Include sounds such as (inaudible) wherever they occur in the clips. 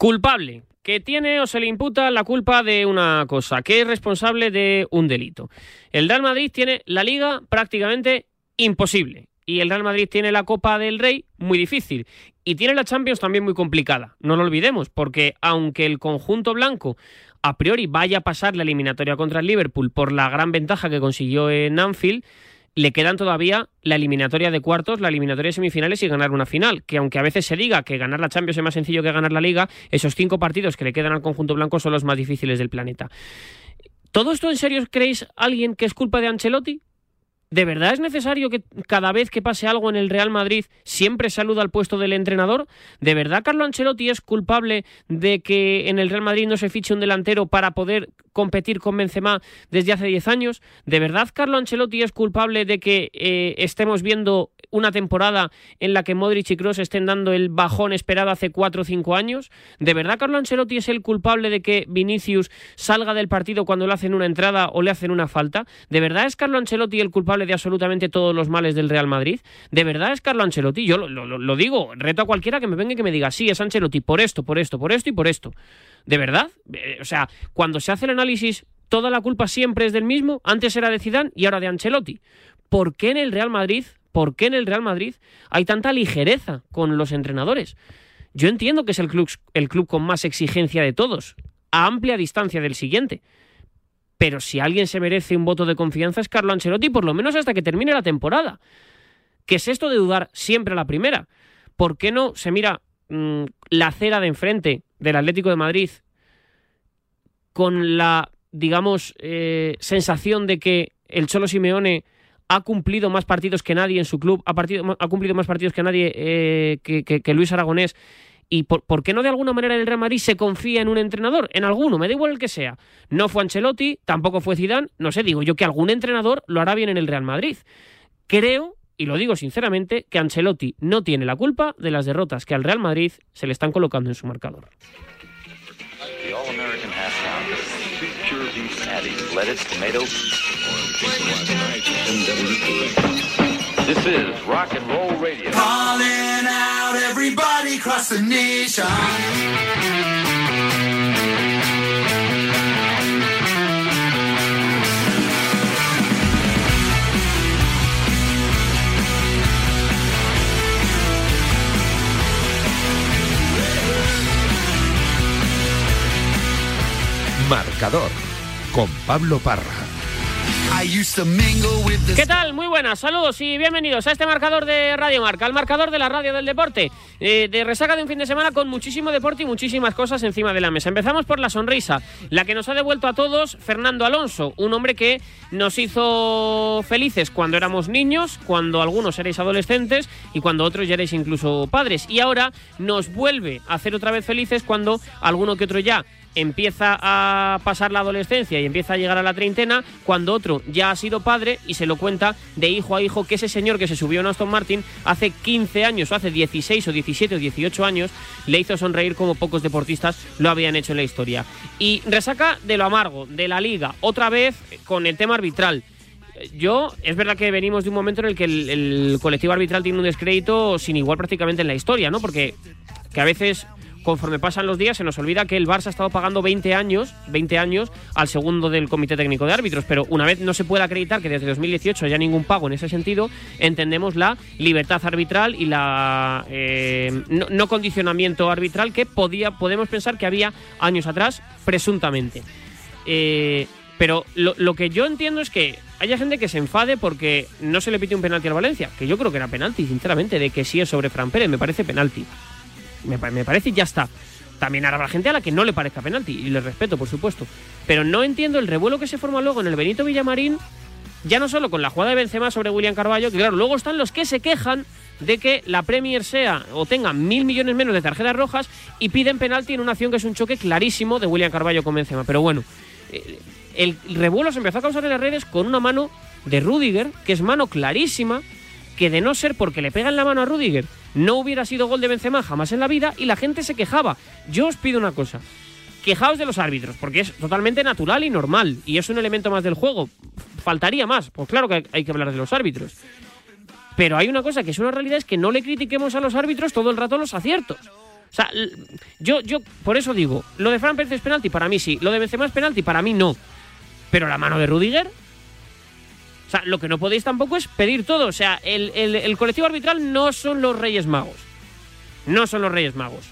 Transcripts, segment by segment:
Culpable, que tiene o se le imputa la culpa de una cosa, que es responsable de un delito. El Real Madrid tiene la liga prácticamente imposible y el Real Madrid tiene la Copa del Rey muy difícil y tiene la Champions también muy complicada. No lo olvidemos, porque aunque el conjunto blanco a priori vaya a pasar la eliminatoria contra el Liverpool por la gran ventaja que consiguió en Anfield, le quedan todavía la eliminatoria de cuartos, la eliminatoria de semifinales y ganar una final. Que aunque a veces se diga que ganar la Champions es más sencillo que ganar la Liga, esos cinco partidos que le quedan al conjunto blanco son los más difíciles del planeta. ¿Todo esto en serio creéis alguien que es culpa de Ancelotti? ¿De verdad es necesario que cada vez que pase algo en el Real Madrid siempre saluda al puesto del entrenador? ¿De verdad Carlo Ancelotti es culpable de que en el Real Madrid no se fiche un delantero para poder competir con Benzema desde hace 10 años? ¿De verdad Carlo Ancelotti es culpable de que eh, estemos viendo una temporada en la que Modric y Kroos estén dando el bajón esperado hace 4 o 5 años? ¿De verdad Carlo Ancelotti es el culpable de que Vinicius salga del partido cuando le hacen una entrada o le hacen una falta? ¿De verdad es Carlo Ancelotti el culpable de absolutamente todos los males del Real Madrid? ¿De verdad es Carlo Ancelotti? Yo lo, lo- digo, reto a cualquiera que me venga y que me diga, sí, es Ancelotti por esto, por esto, por esto y por esto. ¿De verdad? Eh, o sea, cuando se hace el análisis, toda la culpa siempre es del mismo. Antes era de Zidane y ahora de Ancelotti. ¿Por qué en el Real Madrid, por qué en el Real Madrid hay tanta ligereza con los entrenadores? Yo entiendo que es el club, el club con más exigencia de todos, a amplia distancia del siguiente. Pero si alguien se merece un voto de confianza es Carlo Ancelotti, por lo menos hasta que termine la temporada. ¿Qué es esto de dudar siempre a la primera? ¿Por qué no se mira mm, la acera de enfrente del Atlético de Madrid con la, digamos, eh, sensación de que el Cholo Simeone ha cumplido más partidos que nadie en su club, ha, cumplido más partidos que nadie eh, que Luis Aragonés? ¿Y por, por qué no de alguna manera el Real Madrid se confía en un entrenador? En alguno, me da igual el que sea. No fue Ancelotti, tampoco fue Zidane, no sé, digo yo que algún entrenador lo hará bien en el Real Madrid. Creo, y lo digo sinceramente, que Ancelotti no tiene la culpa de las derrotas que al Real Madrid se le están colocando en su marcador. This is. Everybody across the nation. Marcador con Pablo Parra. ¿Qué tal? Muy buenas, saludos y bienvenidos a este marcador de Radio Marca, el marcador de la radio del deporte, eh, de resaca de un fin de semana con muchísimo deporte y muchísimas cosas encima de la mesa. Empezamos por la sonrisa, la que nos ha devuelto a todos Fernando Alonso, un hombre que nos hizo felices cuando éramos niños, cuando algunos erais adolescentes y cuando otros ya erais incluso padres. Y ahora nos vuelve a hacer otra vez felices cuando alguno que otro ya empieza a pasar la adolescencia y empieza a llegar a la treintena, cuando otro ya ha sido padre y se lo cuenta de hijo a hijo que ese señor que se subió en Aston Martin hace 15 años o hace 16 o 17 o 18 años le hizo sonreír como pocos deportistas lo habían hecho en la historia. Y resaca de lo amargo, de la liga, otra vez con el tema arbitral. Yo, es verdad que venimos de un momento en el que el, el colectivo arbitral tiene un descrédito sin igual prácticamente en la historia, ¿no? Porque que a veces conforme pasan los días se nos olvida que el Barça ha estado pagando 20 años, 20 años al segundo del Comité Técnico de Árbitros, pero una vez no se puede acreditar que desde 2018 haya ningún pago en ese sentido, entendemos la libertad arbitral y la eh, no, condicionamiento arbitral que podía, podemos pensar que había años atrás, presuntamente. Eh, pero lo, lo que yo entiendo es que haya gente que se enfade porque no se le pite un penalti al Valencia, que yo creo que era penalti, sinceramente, de que sí es sobre Fran Pérez, me parece penalti. Me, pa- me parece y ya está. También habrá gente a la que no le parezca penalti, y le respeto, por supuesto. Pero no entiendo el revuelo que se forma luego en el Benito Villamarín, ya no solo con la jugada de Benzema sobre William Carballo, que claro, luego están los que se quejan de que la Premier sea o tenga mil millones menos de tarjetas rojas y piden penalti en una acción que es un choque clarísimo de William Carballo con Benzema. Pero bueno, eh, el revuelo se empezó a causar en las redes con una mano de Rudiger, que es mano clarísima, que de no ser porque le pegan la mano a Rudiger, no hubiera sido gol de Benzema jamás en la vida y la gente se quejaba. Yo os pido una cosa. Quejaos de los árbitros, porque es totalmente natural y normal, y es un elemento más del juego. Faltaría más, pues claro que hay que hablar de los árbitros. Pero hay una cosa que es una realidad, es que no le critiquemos a los árbitros todo el rato los aciertos. O sea, yo, yo por eso digo, lo de Fran Pérez es penalti, para mí sí. Lo de Benzema es penalti, para mí no. Pero la mano de Rudiger... O sea, lo que no podéis tampoco es pedir todo. O sea, el, el- colectivo arbitral no son los Reyes Magos. No son los Reyes Magos.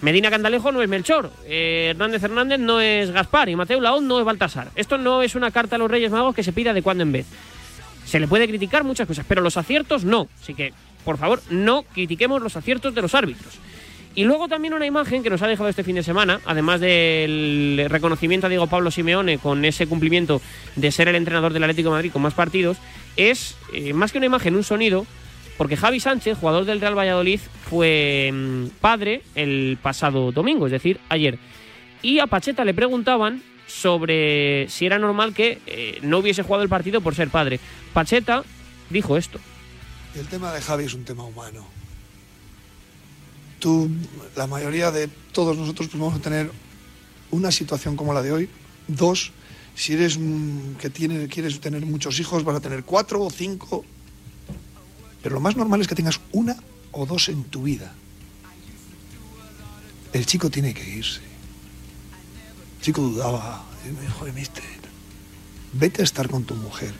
Medina Candalejo no es Melchor, eh, Hernández Hernández no es Gaspar y Mateo Laón no es Baltasar. Esto no es una carta a los Reyes Magos que se pida de cuando en vez. Se le puede criticar muchas cosas, pero los aciertos no. Así que, por favor, no critiquemos los aciertos de los árbitros. Y luego también una imagen que nos ha dejado este fin de semana, además del reconocimiento a Diego Pablo Simeone con ese cumplimiento de ser el entrenador del Atlético Madrid con más partidos, es eh, más que una imagen, un sonido, porque Javi Sánchez, jugador del Real Valladolid, fue mm, padre el pasado domingo, es decir, ayer. Y a Pacheta le preguntaban sobre si era normal que eh, no hubiese jugado el partido por ser padre. Pacheta dijo esto. El tema de Javi es un tema humano. Tú, la mayoría de todos nosotros pues, vamos a tener una situación como la de hoy. Dos, si eres que tiene, quieres tener muchos hijos, vas a tener cuatro o cinco. Pero lo más normal es que tengas una o dos en tu vida. El chico tiene que irse. El chico dudaba. y me dijo, "Oye, mister, vete a estar con tu mujer.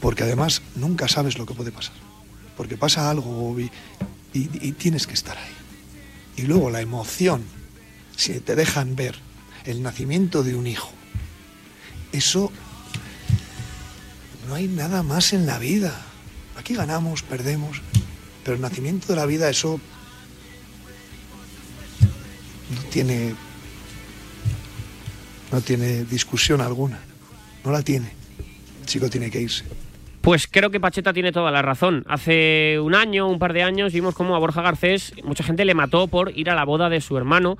Porque además nunca sabes lo que puede pasar. Porque pasa algo y- tienes que estar ahí. Y luego la emoción, si te dejan ver el nacimiento de un hijo, eso no hay nada más en la vida. Aquí ganamos, perdemos, pero el nacimiento de la vida, eso no tiene, no tiene discusión alguna. No la tiene. El chico tiene que irse. Pues creo que Pacheta tiene toda la razón. Hace un año, un par de años, vimos cómo a Borja Garcés mucha gente le mató por ir a la boda de su hermano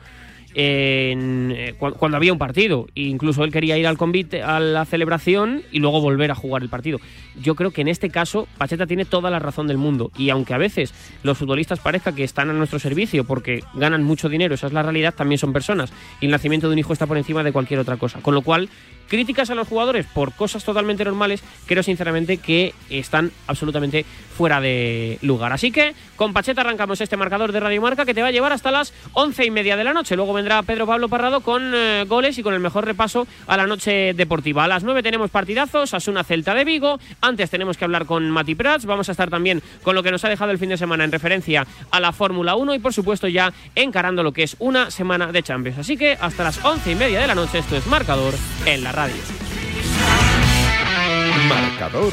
eh, cu- cuando había un partido. E incluso él quería ir al convite, a la celebración y luego volver a jugar el partido. Yo creo que en este caso Pacheta tiene toda la razón del mundo. Y aunque a veces los futbolistas parezca que están a nuestro servicio porque ganan mucho dinero, esa es la realidad, también son personas. Y el nacimiento de un hijo está por encima de cualquier otra cosa. Con lo cual, críticas a los jugadores por cosas totalmente normales, creo sinceramente que están absolutamente fuera de lugar. Así que con Pacheta arrancamos este marcador de Radio Marca que te va a llevar hasta las once y media de la noche. Luego vendrá Pedro Pablo Parrado con eh, goles y con el mejor repaso a la noche deportiva. A las nueve tenemos partidazos, Asuna Celta de Vigo. Antes tenemos que hablar con Mati Prats. Vamos a estar también con lo que nos ha dejado el fin de semana en referencia a la Fórmula 1 y por supuesto ya encarando lo que es una semana de Champions. Así que hasta las once y media de la noche esto es marcador en la radio. Marcador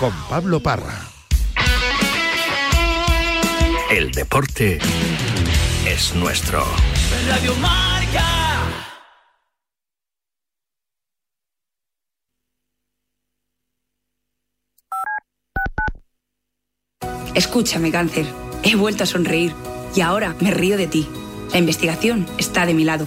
con Pablo Parra. El deporte es nuestro. Radio Marca. Escúchame, cáncer. He vuelto a sonreír y ahora me río de ti. La investigación está de mi lado.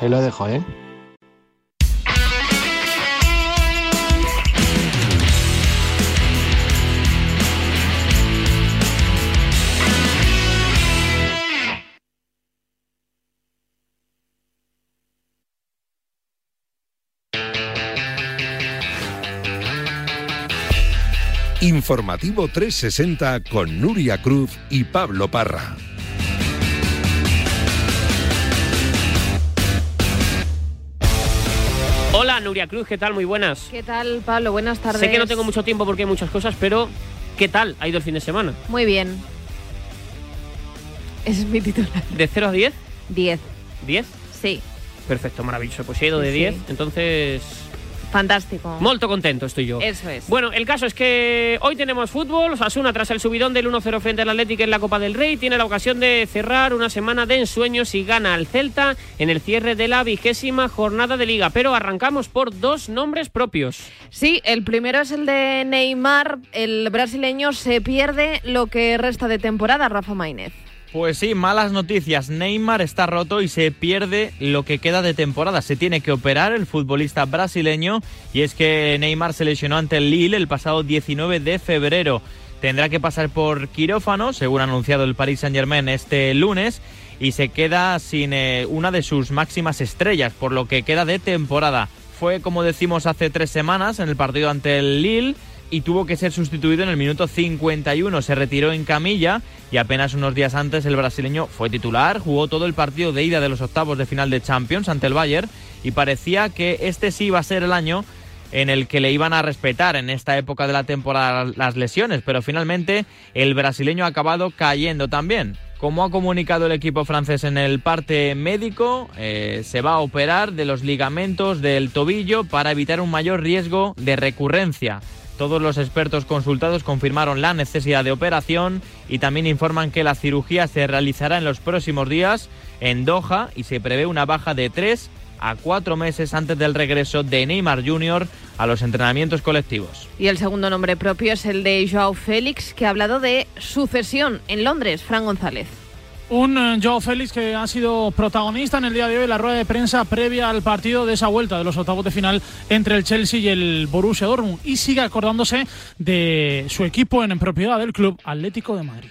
ahí lo dejo, ¿eh? Informativo 360 con Nuria Cruz y Pablo Parra. Hola, Nuria Cruz, ¿qué tal? Muy buenas. ¿Qué tal, Pablo? Buenas tardes. Sé que no tengo mucho tiempo porque hay muchas cosas, pero ¿qué tal ha ido el fin de semana? Muy bien. Ese es mi titular. ¿De 0 a 10? 10. ¿10? Sí, Perfecto, maravilloso. Pues he ido de Sí, 10, sí. entonces... fantástico. Molto contento estoy yo. Eso es. Bueno, el caso es que hoy tenemos fútbol. Osasuna, tras el subidón del 1-0 frente al Atlético en la Copa del Rey, tiene la ocasión de cerrar una semana de ensueños y gana al Celta en el cierre de la vigésima jornada de Liga. Pero arrancamos por dos nombres propios. Sí, el primero es el de Neymar. El brasileño se pierde lo que resta de temporada, Rafa Maínez. Pues sí, malas noticias. Neymar está roto y se pierde lo que queda de temporada. Se tiene que operar el futbolista brasileño y es que Neymar se lesionó ante el Lille el pasado 19 de febrero. Tendrá que pasar por quirófano, según ha anunciado el Paris Saint-Germain este lunes, y se queda sin eh, una de sus máximas estrellas, por lo que queda de temporada. Fue, como decimos, hace tres semanas en el partido ante el Lille y tuvo que ser sustituido en el minuto 51. Se retiró en camilla y apenas unos días antes el brasileño fue titular, jugó todo el partido de ida de los octavos de final de Champions ante el Bayern y parecía que este sí iba a ser el año en el que le iban a respetar en esta época de la temporada las lesiones, pero finalmente el brasileño ha acabado cayendo también. Como ha comunicado el equipo francés en el parte médico, eh, se va a operar de los ligamentos del tobillo para evitar un mayor riesgo de recurrencia. Todos los expertos consultados confirmaron la necesidad de operación y también informan que la cirugía se realizará en los próximos días en Doha y se prevé una baja de tres a cuatro meses antes del regreso de Neymar Jr. a los entrenamientos colectivos. Y el segundo nombre propio es el de Joao Félix, que ha hablado de sucesión en Londres, Fran González. Un eh, Joao Félix que ha sido protagonista en el día de hoy la rueda de prensa previa al partido de esa vuelta de los octavos de final entre el Chelsea y el Borussia Dortmund y sigue acordándose de su equipo en propiedad del club Atlético de Madrid.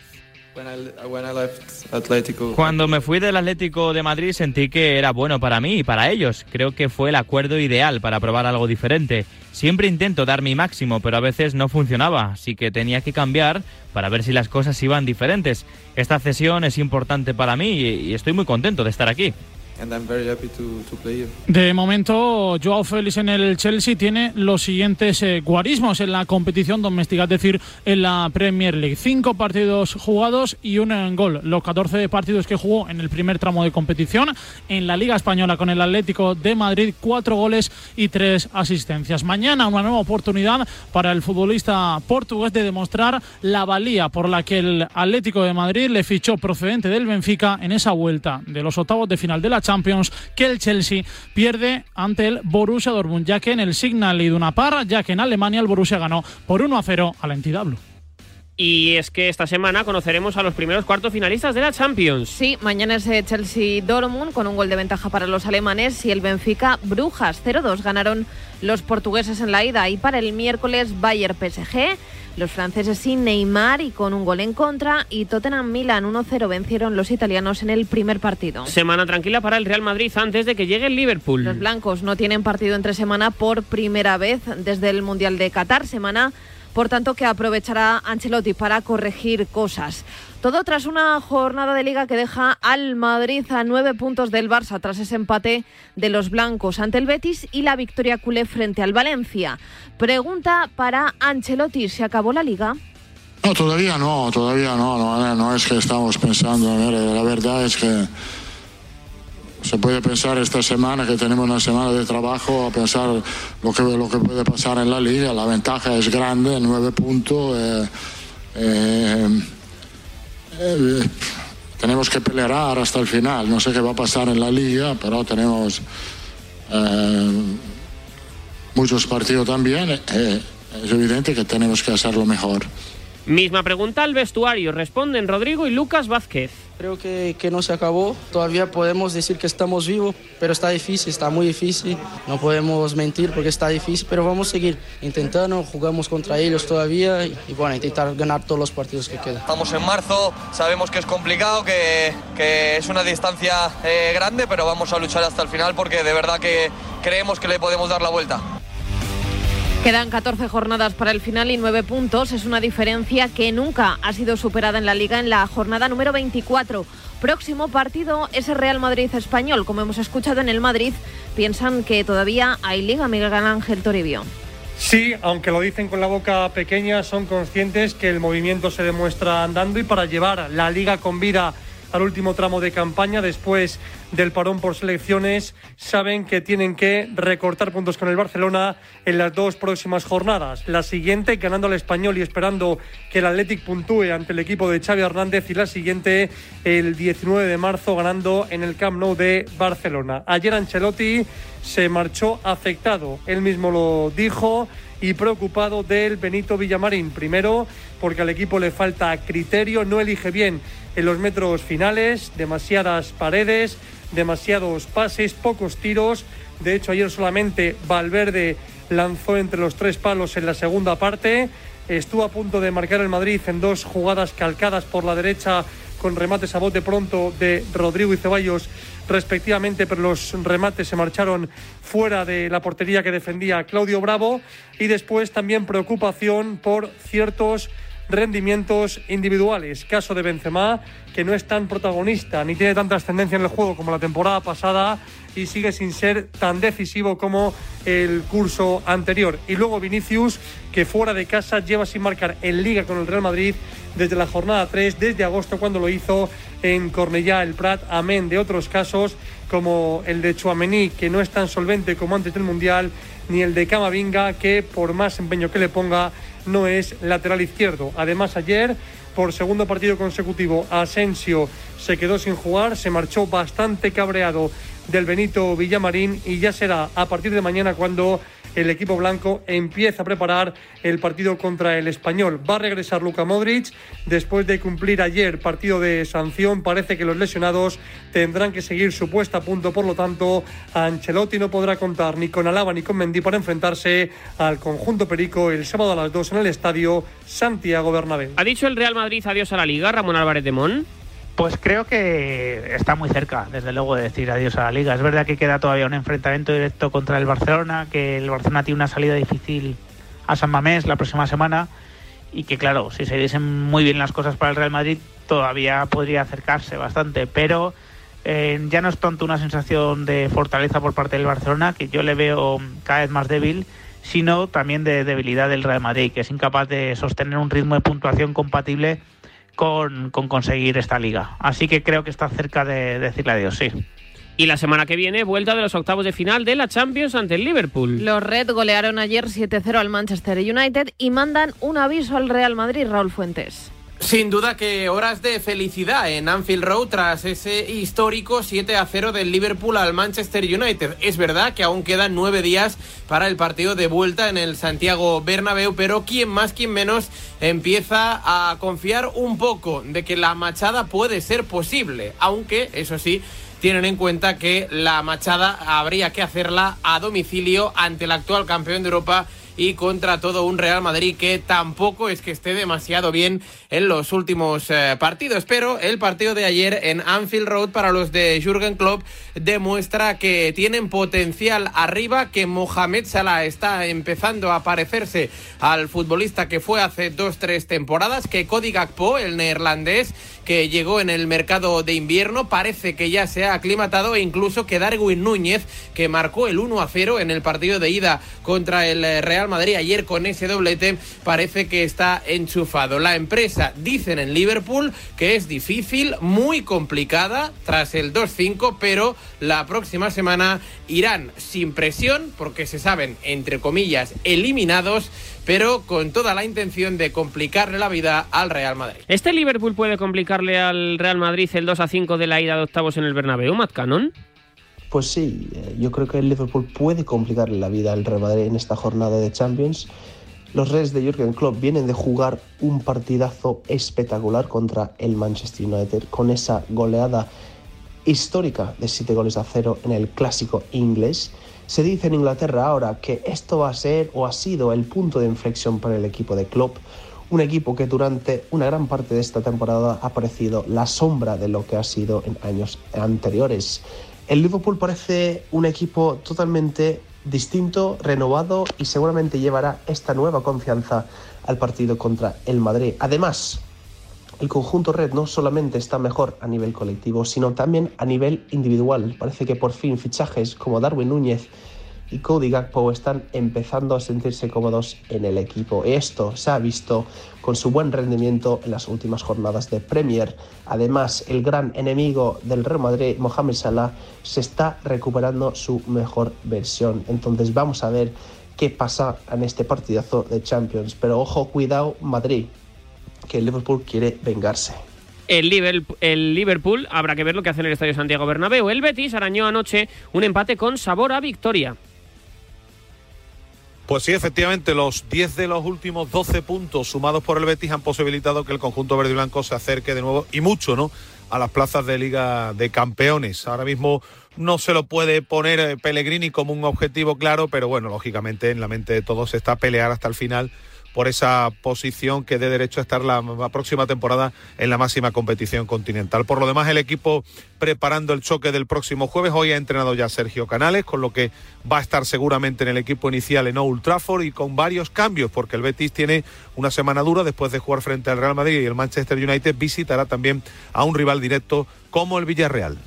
Cuando me fui del Atlético de Madrid sentí que era bueno para mí y para ellos. Creo que fue el acuerdo ideal para probar algo diferente. Siempre intento dar mi máximo, pero a veces no funcionaba, así que tenía que cambiar para ver si las cosas iban diferentes. Esta cesión es importante para mí y estoy muy contento de estar aquí. De momento, Joao Félix en el Chelsea tiene los siguientes eh, guarismos en la competición doméstica, es decir, en la Premier League. Cinco partidos jugados y un eh, gol. Los 14 partidos que jugó en el primer tramo de competición. En la Liga Española con el Atlético de Madrid, cuatro goles y tres asistencias. Mañana una nueva oportunidad para el futbolista portugués de demostrar la valía por la que el Atlético de Madrid le fichó procedente del Benfica en esa vuelta de los octavos de final de la Champions que el Chelsea pierde ante el Borussia Dortmund, ya que en el Signal Iduna Park, ya que en Alemania el Borussia ganó por 1 a 0 a la entidad blue. Y es que esta semana conoceremos a los primeros cuartos finalistas de la Champions. Sí, mañana es eh, Chelsea-Dortmund con un gol de ventaja para los alemanes y el Benfica-Brujas 0-2 ganaron los portugueses en la ida y para el miércoles Bayern-PSG los franceses sin Neymar y con un gol en contra y Tottenham-Milan 1-0 vencieron los italianos en el primer partido. Semana tranquila para el Real Madrid antes de que llegue el Liverpool. Los blancos no tienen partido entre semana por primera vez desde el Mundial de Qatar, semana por tanto que aprovechará Ancelotti para corregir cosas. Todo tras una jornada de liga que deja al Madrid a nueve puntos del Barça tras ese empate de los blancos ante el Betis y la victoria culé frente al Valencia. Pregunta para Ancelotti, ¿se acabó la liga? No, todavía no, todavía no, no, es que estamos pensando, la verdad es que se puede pensar esta semana que tenemos una semana de trabajo a pensar lo que, lo que puede pasar en la liga, la ventaja es grande, nueve puntos. eh, eh, eh, tenemos que pelear hasta el final, no sé qué va a pasar en la liga, pero tenemos muchos partidos también, es evidente que tenemos que hacerlo mejor. Misma pregunta al vestuario. Responden Rodrigo y Lucas Vázquez. Creo que, que no se acabó. Todavía podemos decir que estamos vivos, pero está difícil, está muy difícil. No podemos mentir porque está difícil, pero vamos a seguir intentando. Jugamos contra ellos todavía y, y bueno, intentar ganar todos los partidos que quedan. Estamos en marzo, sabemos que es complicado, que, que es una distancia eh, grande, pero vamos a luchar hasta el final porque de verdad que creemos que le podemos dar la vuelta. Quedan 14 jornadas para el final y 9 puntos. Es una diferencia que nunca ha sido superada en la liga en la jornada número 24. Próximo partido es el Real Madrid español. Como hemos escuchado en el Madrid, piensan que todavía hay liga, Miguel Ángel Toribio. Sí, aunque lo dicen con la boca pequeña, son conscientes que el movimiento se demuestra andando y para llevar la liga con vida al último tramo de campaña después del parón por selecciones, saben que tienen que recortar puntos con el Barcelona en las dos próximas jornadas. La siguiente ganando al español y esperando que el Athletic puntúe ante el equipo de Xavi Hernández y la siguiente el 19 de marzo ganando en el Camp Nou de Barcelona. Ayer Ancelotti se marchó afectado, él mismo lo dijo y preocupado del Benito Villamarín. Primero, porque al equipo le falta criterio, no elige bien en los metros finales, demasiadas paredes, demasiados pases, pocos tiros. De hecho, ayer solamente Valverde lanzó entre los tres palos en la segunda parte. Estuvo a punto de marcar el Madrid en dos jugadas calcadas por la derecha con remates a bote pronto de Rodrigo y Ceballos respectivamente, pero los remates se marcharon fuera de la portería que defendía Claudio Bravo. Y después también preocupación por ciertos rendimientos individuales. Caso de Benzema, que no es tan protagonista ni tiene tanta ascendencia en el juego como la temporada pasada y sigue sin ser tan decisivo como el curso anterior. Y luego Vinicius, que fuera de casa lleva sin marcar en liga con el Real Madrid desde la jornada 3, desde agosto cuando lo hizo en Cornellá el Prat, amén de otros casos como el de Chuamení, que no es tan solvente como antes del Mundial, ni el de Camavinga, que por más empeño que le ponga, no es lateral izquierdo. Además, ayer, por segundo partido consecutivo, Asensio se quedó sin jugar, se marchó bastante cabreado del Benito Villamarín y ya será a partir de mañana cuando el equipo blanco empieza a preparar el partido contra el español. Va a regresar Luka Modric después de cumplir ayer partido de sanción. Parece que los lesionados tendrán que seguir su puesta a punto, por lo tanto, Ancelotti no podrá contar ni con Alaba ni con Mendy para enfrentarse al conjunto Perico el sábado a las 2 en el estadio Santiago Bernabéu. ¿Ha dicho el Real Madrid adiós a la Liga, Ramón Álvarez de Mon? Pues creo que está muy cerca, desde luego, de decir adiós a la liga. Es verdad que queda todavía un enfrentamiento directo contra el Barcelona, que el Barcelona tiene una salida difícil a San Mamés la próxima semana y que, claro, si se diesen muy bien las cosas para el Real Madrid, todavía podría acercarse bastante. Pero eh, ya no es tanto una sensación de fortaleza por parte del Barcelona, que yo le veo cada vez más débil, sino también de debilidad del Real Madrid, que es incapaz de sostener un ritmo de puntuación compatible con, con, conseguir esta liga. Así que creo que está cerca de, decirle adiós, sí. Y la semana que viene, vuelta de los octavos de final de la Champions ante el Liverpool. Los Red golearon ayer 7-0 al Manchester United y mandan un aviso al Real Madrid, Raúl Fuentes. Sin duda que horas de felicidad en Anfield Road tras ese histórico 7 a 0 del Liverpool al Manchester United. Es verdad que aún quedan nueve días para el partido de vuelta en el Santiago Bernabéu, pero quien más, quien menos empieza a confiar un poco de que la machada puede ser posible, aunque eso sí tienen en cuenta que la machada habría que hacerla a domicilio ante el actual campeón de Europa y contra todo un Real Madrid que tampoco es que esté demasiado bien en los últimos eh, partidos. Pero el partido de ayer en Anfield Road para los de Jürgen Klopp demuestra que tienen potencial arriba, que Mohamed Salah está empezando a parecerse al futbolista que fue hace dos, tres temporadas, que Cody Gakpo, el neerlandés, que llegó en el mercado de invierno, parece que ya se ha aclimatado e incluso que Darwin Núñez, que marcó el 1 a 0 en el partido de ida contra el eh, Real Madrid ayer con ese doblete, parece que está enchufado. La empresa dicen en Liverpool que es difícil, muy complicada tras el 2-5, pero la próxima semana irán sin presión porque se saben, entre comillas, eliminados pero con toda la intención de complicarle la vida al Real Madrid. ¿Este Liverpool puede complicarle al Real Madrid el 2 a 5 de la ida de octavos en el Bernabéu, Matt Cannon? Pues sí, eh, yo creo que el Liverpool puede complicarle la vida al Real Madrid en esta jornada de Champions. Los Reds de Jürgen Klopp vienen de jugar un partidazo espectacular contra el Manchester United con esa goleada histórica de 7 goles a 0 en el clásico inglés. Se dice en Inglaterra ahora que esto va a ser o ha sido el punto de inflexión para el equipo de Klopp, un equipo que durante una gran parte de esta temporada ha parecido la sombra de lo que ha sido en años anteriores. El Liverpool parece un equipo totalmente distinto, renovado y seguramente llevará esta nueva confianza al partido contra el Madrid. Además, el conjunto red no solamente está mejor a nivel colectivo, sino también a nivel individual. Parece que por fin fichajes como Darwin Núñez y Cody Gakpo están empezando a sentirse cómodos en el equipo. Esto se ha visto con su buen rendimiento en las últimas jornadas de Premier. Además, el gran enemigo del Real Madrid, Mohamed Salah, se está recuperando su mejor versión. Entonces vamos a ver qué pasa en este partidazo de Champions. Pero ojo, cuidado, Madrid, que el Liverpool quiere vengarse. El Liverpool, el Liverpool habrá que ver lo que hace en el Estadio Santiago Bernabéu. El Betis arañó anoche un empate con sabor a victoria. Pues sí, efectivamente, los 10 de los últimos 12 puntos sumados por el Betis han posibilitado que el conjunto verde y blanco se acerque de nuevo y mucho, ¿no? A las plazas de Liga de Campeones. Ahora mismo no se lo puede poner eh, Pellegrini como un objetivo claro, pero bueno, lógicamente en la mente de todos está pelear hasta el final por esa posición que dé derecho a estar la, próxima temporada en la máxima competición continental. Por lo demás, el equipo preparando el choque del próximo jueves. Hoy ha entrenado ya Sergio Canales, con lo que va a estar seguramente en el equipo inicial en Old Trafford y con varios cambios, porque el Betis tiene una semana dura después de jugar frente al Real Madrid y el Manchester United visitará también a un rival directo como el Villarreal.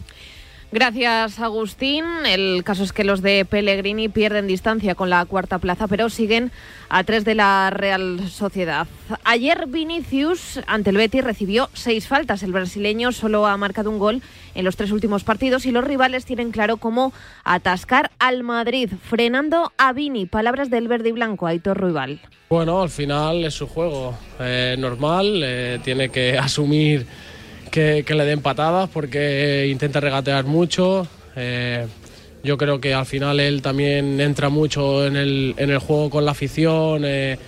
Gracias, Agustín. El caso es que los de Pellegrini pierden distancia con la cuarta plaza, pero siguen a tres de la Real Sociedad. Ayer Vinicius, ante el Betis, recibió seis faltas. El brasileño solo ha marcado un gol en los tres últimos partidos y los rivales tienen claro cómo atascar al Madrid, frenando a Vini. Palabras del verde y blanco, Aitor Ruibal. Bueno, al final es su juego. Eh, normal, eh, tiene que (laughs) asumir que, que, le den patadas porque intenta regatear mucho. Eh, yo creo que al final él también entra mucho en el, en el juego con la afición. Eh,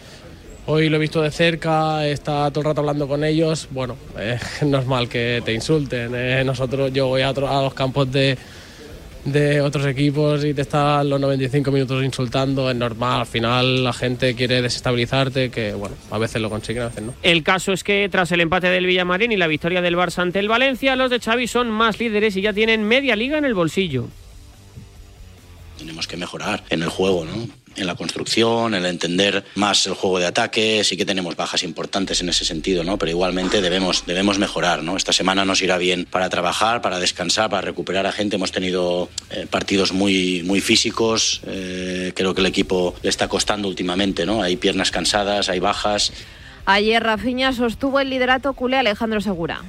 hoy lo he visto de cerca, está todo el rato hablando con ellos. Bueno, eh, (laughs) es normal que te insulten. nosotros, yo voy a, a los campos de, de otros equipos y te están los 95 minutos insultando, es normal. Al final la gente quiere desestabilizarte, que bueno, a veces lo consiguen, a veces no. El caso es que tras el empate del Villamarín y la victoria del Barça ante el Valencia, los de Xavi son más líderes y ya tienen media liga en el bolsillo. Tenemos que mejorar en el juego, ¿no? En la construcción, en el entender más el juego de ataque. Sí que tenemos bajas importantes en ese sentido, ¿no? Pero igualmente debemos, debemos mejorar, ¿no? Esta semana nos irá bien para trabajar, para descansar, para recuperar a gente. Hemos tenido eh, partidos muy, muy físicos. Eh, creo que el equipo le está costando últimamente, ¿no? Hay piernas cansadas, hay bajas. Ayer Rafinha sostuvo el liderato culé Alejandro Segura.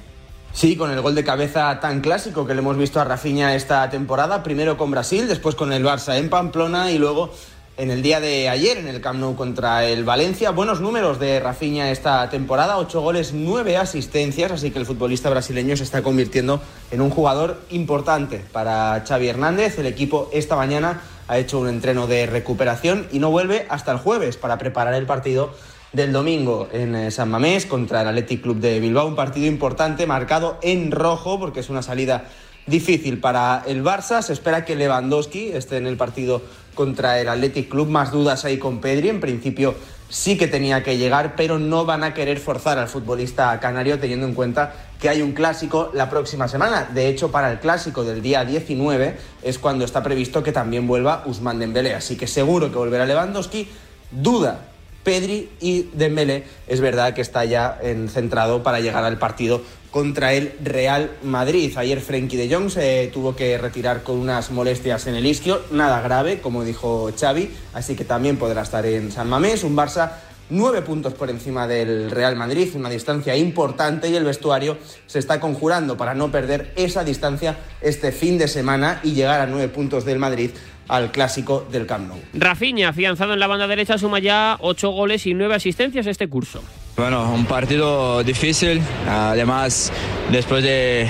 Sí, con el gol de cabeza tan clásico que le hemos visto a Rafinha esta temporada, primero con Brasil, después con el Barça en Pamplona y luego en el día de ayer en el Camp Nou contra el Valencia. Buenos números de Rafinha esta temporada, ocho goles, nueve asistencias, así que el futbolista brasileño se está convirtiendo en un jugador importante para Xavi Hernández. El equipo esta mañana ha hecho un entreno de recuperación y no vuelve hasta el jueves para preparar el partido del domingo en San Mamés contra el Athletic Club de Bilbao, un partido importante marcado en rojo porque es una salida difícil para el Barça. Se espera que Lewandowski esté en el partido contra el Athletic Club. Más dudas hay con Pedri. En principio sí que tenía que llegar, pero no van a querer forzar al futbolista canario teniendo en cuenta que hay un clásico la próxima semana. De hecho, para el clásico del día 19 es cuando está previsto que también vuelva Usman Dembélé. Así que seguro que volverá Lewandowski. Duda Pedri y Dembélé es verdad que está ya en, centrado para llegar al partido contra el Real Madrid. Ayer Frenkie de Jong se tuvo que retirar con unas molestias en el isquio, nada grave, como dijo Xavi, así que también podrá estar en San Mamés, un Barça nueve puntos por encima del Real Madrid, una distancia importante y el vestuario se está conjurando para no perder esa distancia este fin de semana y llegar a nueve puntos del Madrid al clásico del Camp Nou. Rafinha, afianzado en la banda derecha, suma ya ocho goles y nueve asistencias este curso. Bueno, un partido difícil, además después de,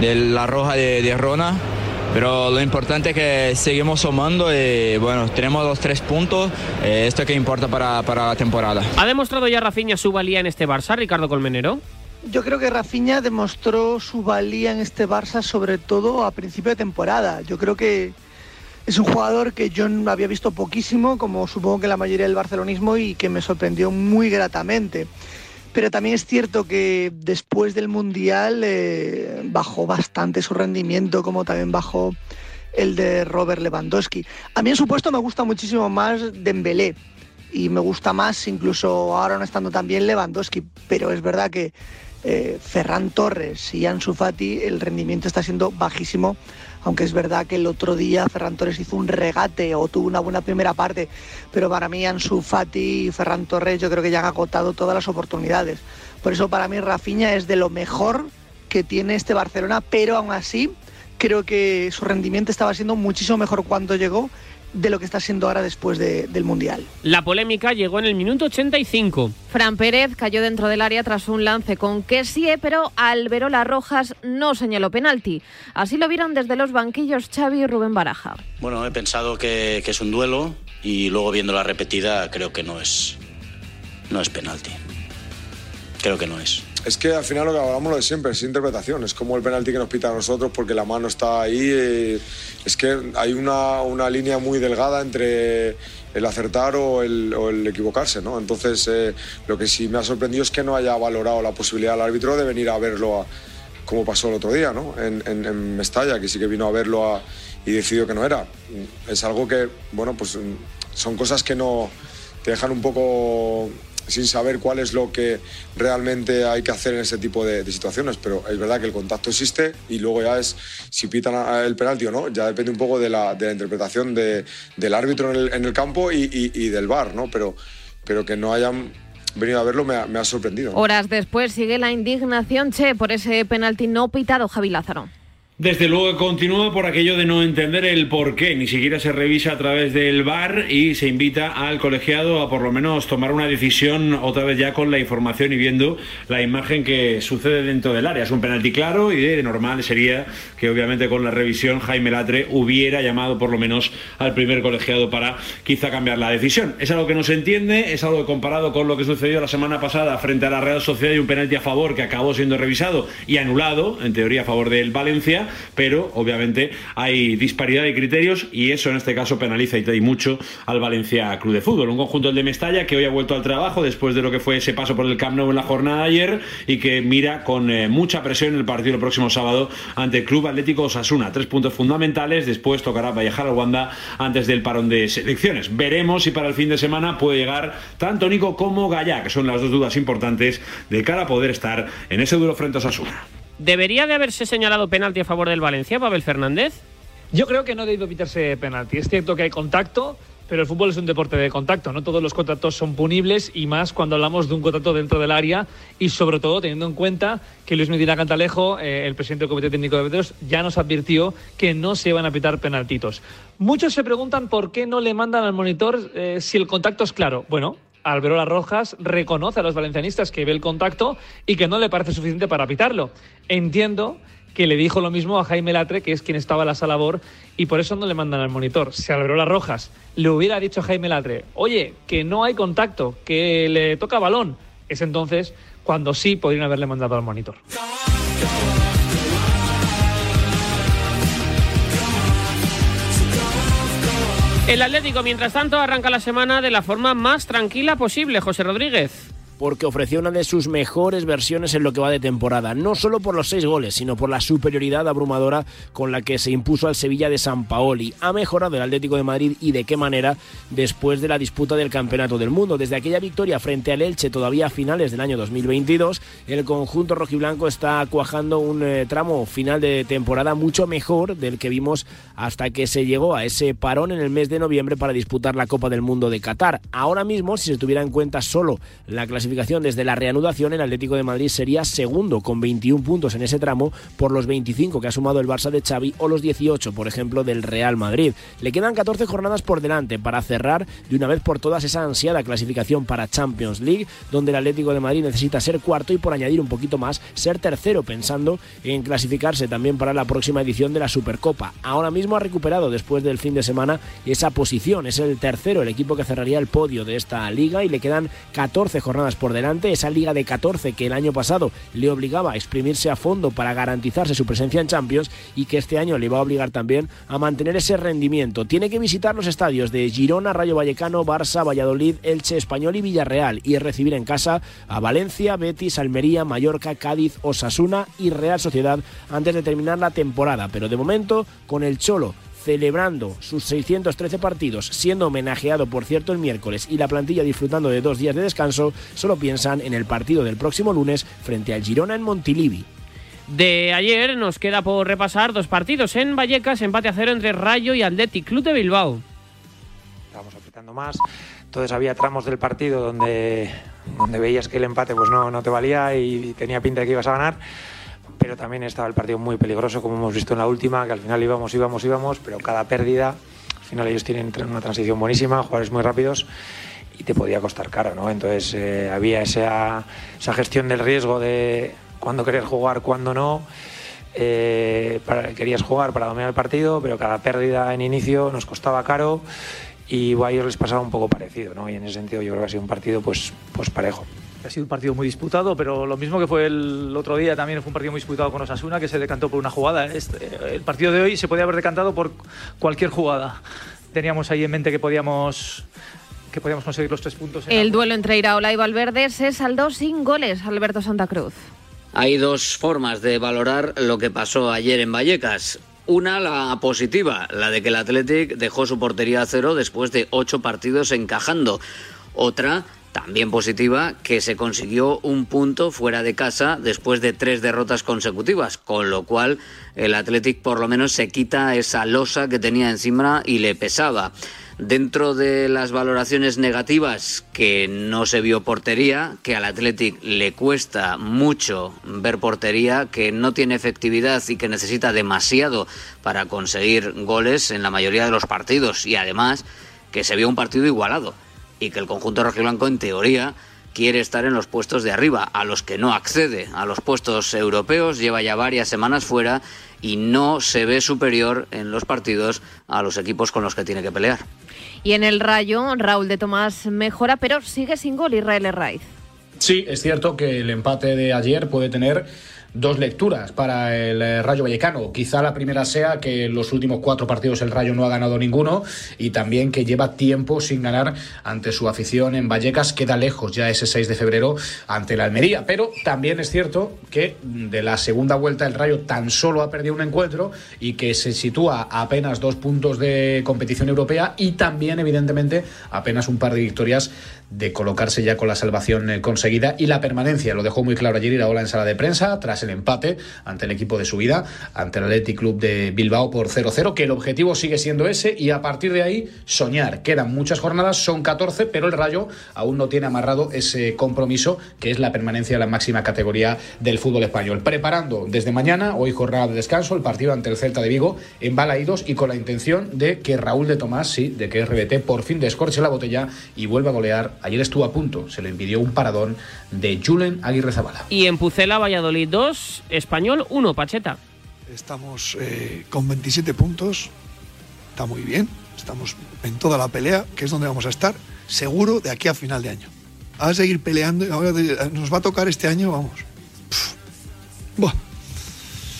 de la roja de, de Rona, pero lo importante es que seguimos sumando y bueno, tenemos los tres puntos, eh, esto que importa para, para, la temporada. ¿Ha demostrado ya Rafinha su valía en este Barça, Ricardo Colmenero? Yo creo que Rafinha demostró su valía en este Barça sobre todo a principio de temporada. Yo creo que es un jugador que yo había visto poquísimo, como supongo que la mayoría del barcelonismo, y que me sorprendió muy gratamente. Pero también es cierto que después del Mundial eh, bajó bastante su rendimiento, como también bajó el de Robert Lewandowski. A mí en su puesto me gusta muchísimo más Dembélé y me gusta más incluso ahora no estando tan bien Lewandowski, pero es verdad que eh, Ferran Torres y Ansu Fati, el rendimiento está siendo bajísimo, aunque es verdad que el otro día Ferran Torres hizo un regate o tuvo una buena primera parte, pero para mí Ansu Fati y Ferran Torres yo creo que ya han agotado todas las oportunidades. Por eso para mí Rafinha es de lo mejor que tiene este Barcelona, pero aún así creo que su rendimiento estaba siendo muchísimo mejor cuando llegó de lo que está siendo ahora después de- del Mundial. La polémica llegó en el minuto 85. Fran Pérez cayó dentro del área tras un lance con Kessie, pero Alberola Rojas no señaló penalti. Así lo vieron desde los banquillos Xavi y Rubén Baraja. Bueno, he pensado que, que es un duelo y luego viendo la repetida creo que no es, no es penalti. Creo que no es. Es que al final lo que hablamos lo de siempre, es interpretación. Es como el penalti que nos pita a nosotros porque la mano está ahí. eh, es que hay una, una línea muy delgada entre el acertar o el, equivocarse, ¿no? Entonces, eh, lo que sí me ha sorprendido es que no haya valorado la posibilidad del árbitro de venir a verlo como pasó el otro día, ¿no? En, Mestalla, que sí que vino a verlo y decidió que no era. Es algo que, bueno, pues son cosas que no te dejan un poco sin saber cuál es lo que realmente hay que hacer en ese tipo de, de situaciones, pero es verdad que el contacto existe y luego ya es si pitan el penalti o no, ya depende un poco de la, de la interpretación de- del árbitro en el, en el campo y, y- y del VAR, ¿no? Pero, pero que no hayan venido a verlo me ha, me ha sorprendido. ¿no? Horas después sigue la indignación, Che, por ese penalti no pitado Javi Lázaro. Desde luego continúa por aquello de no entender el por qué, ni siquiera se revisa a través del VAR y se invita al colegiado a por lo menos tomar una decisión otra vez ya con la información y viendo la imagen que sucede dentro del área. Es un penalti claro y de normal sería que obviamente con la revisión Jaime Latre hubiera llamado por lo menos al primer colegiado para quizá cambiar la decisión. Es algo que no se entiende, es algo comparado con lo que sucedió la semana pasada frente a la Real Sociedad y un penalti a favor que acabó siendo revisado y anulado, en teoría a favor del Valencia, pero obviamente hay disparidad de criterios y eso en este caso penaliza y mucho al Valencia Club de Fútbol. Un conjunto el de Mestalla que hoy ha vuelto al trabajo después de lo que fue ese paso por el Camp Nou en la jornada de ayer y que mira con eh, mucha presión el partido el próximo sábado ante el Club Atlético Osasuna. Tres puntos fundamentales, después tocará viajar al Wanda antes del parón de selecciones. Veremos si para el fin de semana puede llegar tanto Nico como Gallá, que son las dos dudas importantes de cara a poder estar en ese duro frente a Osasuna. ¿Debería de haberse señalado penalti a favor del Valencia, Pavel Fernández? Yo creo que no debe pitarse penalti. Es cierto que hay contacto, pero el fútbol es un deporte de contacto. No todos los contactos son punibles y más cuando hablamos de un contacto dentro del área y sobre todo teniendo en cuenta que Luis Medina Cantalejo, eh, el presidente del Comité Técnico de Árbitros, ya nos advirtió que no se van a pitar penaltitos. Muchos se preguntan por qué no le mandan al monitor eh, si el contacto es claro. Bueno, Alberola Rojas reconoce a los valencianistas que ve el contacto y que no le parece suficiente para pitarlo. Entiendo que le dijo lo mismo a Jaime Latre, que es quien estaba a la sala BOR, y por eso no le mandan al monitor. Si Alberola Rojas le hubiera dicho a Jaime Latre, oye, que no hay contacto, que le toca balón, es entonces cuando sí podrían haberle mandado al monitor. El Atlético, mientras tanto, arranca la semana de la forma más tranquila posible, José Rodríguez. Porque ofreció una de sus mejores versiones en lo que va de temporada, no solo por los seis goles, sino por la superioridad abrumadora con la que se impuso al Sevilla de San Paoli. Ha mejorado el Atlético de Madrid y de qué manera después de la disputa del Campeonato del Mundo. Desde aquella victoria frente al Elche todavía a finales del año 2022, el conjunto rojiblanco está cuajando un eh, tramo final de temporada mucho mejor del que vimos hasta que se llegó a ese parón en el mes de noviembre para disputar la Copa del Mundo de Qatar. Ahora mismo, si se tuviera en cuenta solo la clasificación desde la reanudación, el Atlético de Madrid sería segundo con 21 puntos en ese tramo por los 25 que ha sumado el Barça de Xavi o los 18, por ejemplo, del Real Madrid. Le quedan 14 jornadas por delante para cerrar de una vez por todas esa ansiada clasificación para Champions League, donde el Atlético de Madrid necesita ser cuarto y por añadir un poquito más, ser tercero, pensando en clasificarse también para la próxima edición de la Supercopa. Ahora mismo ha recuperado después del fin de semana esa posición, es el tercero, el equipo que cerraría el podio de esta liga y le quedan 14 jornadas por delante, esa liga de 14 que el año pasado le obligaba a exprimirse a fondo para garantizarse su presencia en Champions y que este año le va a obligar también a mantener ese rendimiento. Tiene que visitar los estadios de Girona, Rayo Vallecano, Barça, Valladolid, Elche, Español y Villarreal y recibir en casa a Valencia, Betis, Almería, Mallorca, Cádiz, Osasuna y Real Sociedad antes de terminar la temporada. Pero de momento, con el Cholo celebrando sus 613 partidos, siendo homenajeado por cierto el miércoles y la plantilla disfrutando de dos días de descanso, solo piensan en el partido del próximo lunes frente al Girona en Montilivi. De ayer nos queda por repasar dos partidos en Vallecas, empate a cero entre Rayo y Athletic Club de Bilbao. Estábamos apretando más, entonces había tramos del partido donde, donde veías que el empate pues no, no te valía y tenía pinta de que ibas a ganar pero también estaba el partido muy peligroso, como hemos visto en la última, que al final íbamos, íbamos, íbamos, pero cada pérdida, al final ellos tienen una transición buenísima, jugadores muy rápidos y te podía costar caro, ¿no? Entonces eh, había esa, esa gestión del riesgo de cuándo querer jugar, cuándo no. Eh, querías jugar para dominar el partido, pero cada pérdida en inicio nos costaba caro y a ellos les pasaba un poco parecido, ¿no? Y en ese sentido yo creo que ha sido un partido pues, pues parejo. Ha sido un partido muy disputado, pero lo mismo que fue el otro día, también fue un partido muy disputado con Osasuna, que se decantó por una jugada. Este, el partido de hoy se podía haber decantado por cualquier jugada. Teníamos ahí en mente que podíamos que podíamos conseguir los tres puntos. el duelo entre Iraola y Valverde se saldó sin goles, Alberto Santa Cruz. Hay dos formas de valorar lo que pasó ayer en Vallecas. Una, la positiva, la de que el Athletic dejó su portería a cero después de ocho partidos encajando. Otra, también positiva que se consiguió un punto fuera de casa después de tres derrotas consecutivas, con lo cual el Athletic por lo menos se quita esa losa que tenía encima y le pesaba. Dentro de las valoraciones negativas, que no se vio portería, que al Athletic le cuesta mucho ver portería, que no tiene efectividad y que necesita demasiado para conseguir goles en la mayoría de los partidos y además que se vio un partido igualado y que el conjunto rojiblanco en teoría quiere estar en los puestos de arriba, a los que no accede, a los puestos europeos, lleva ya varias semanas fuera y no se ve superior en los partidos a los equipos con los que tiene que pelear. Y en el Rayo, Raúl de Tomás mejora, pero sigue sin gol Israel Herraiz. Sí, es cierto que el empate de ayer puede tener dos lecturas para el eh, Rayo Vallecano. Quizá la primera sea que en los últimos cuatro partidos el Rayo no ha ganado ninguno y también que lleva tiempo sin ganar ante su afición en Vallecas. Queda lejos ya ese 6 de febrero ante la Almería. Pero también es cierto que de la segunda vuelta el Rayo tan solo ha perdido un encuentro y que se sitúa a apenas dos puntos de competición europea y también evidentemente apenas un par de victorias de colocarse ya con la salvación eh, conseguida y la permanencia. Lo dejó muy claro ayer Iraola en sala de prensa tras el empate ante el equipo de su vida, ante el Athletic Club de Bilbao por 0-0, que el objetivo sigue siendo ese y a partir de ahí soñar. Quedan muchas jornadas, son 14, pero el Rayo aún no tiene amarrado ese compromiso que es la permanencia en la máxima categoría del fútbol español. Preparando desde mañana, hoy jornada de descanso, el partido ante el Celta de Vigo en Balaídos y con la intención de que Raúl de Tomás, sí, de que RBT por fin descorche la botella y vuelva a golear Ayer estuvo a punto, se le impidió un paradón de Julen Aguirre Zabala. Y en Pucela, Valladolid 2, Español 1, Pacheta. Estamos eh, con 27 puntos, está muy bien, estamos en toda la pelea, que es donde vamos a estar, seguro de aquí a final de año. A seguir peleando, ahora nos va a tocar este año, vamos.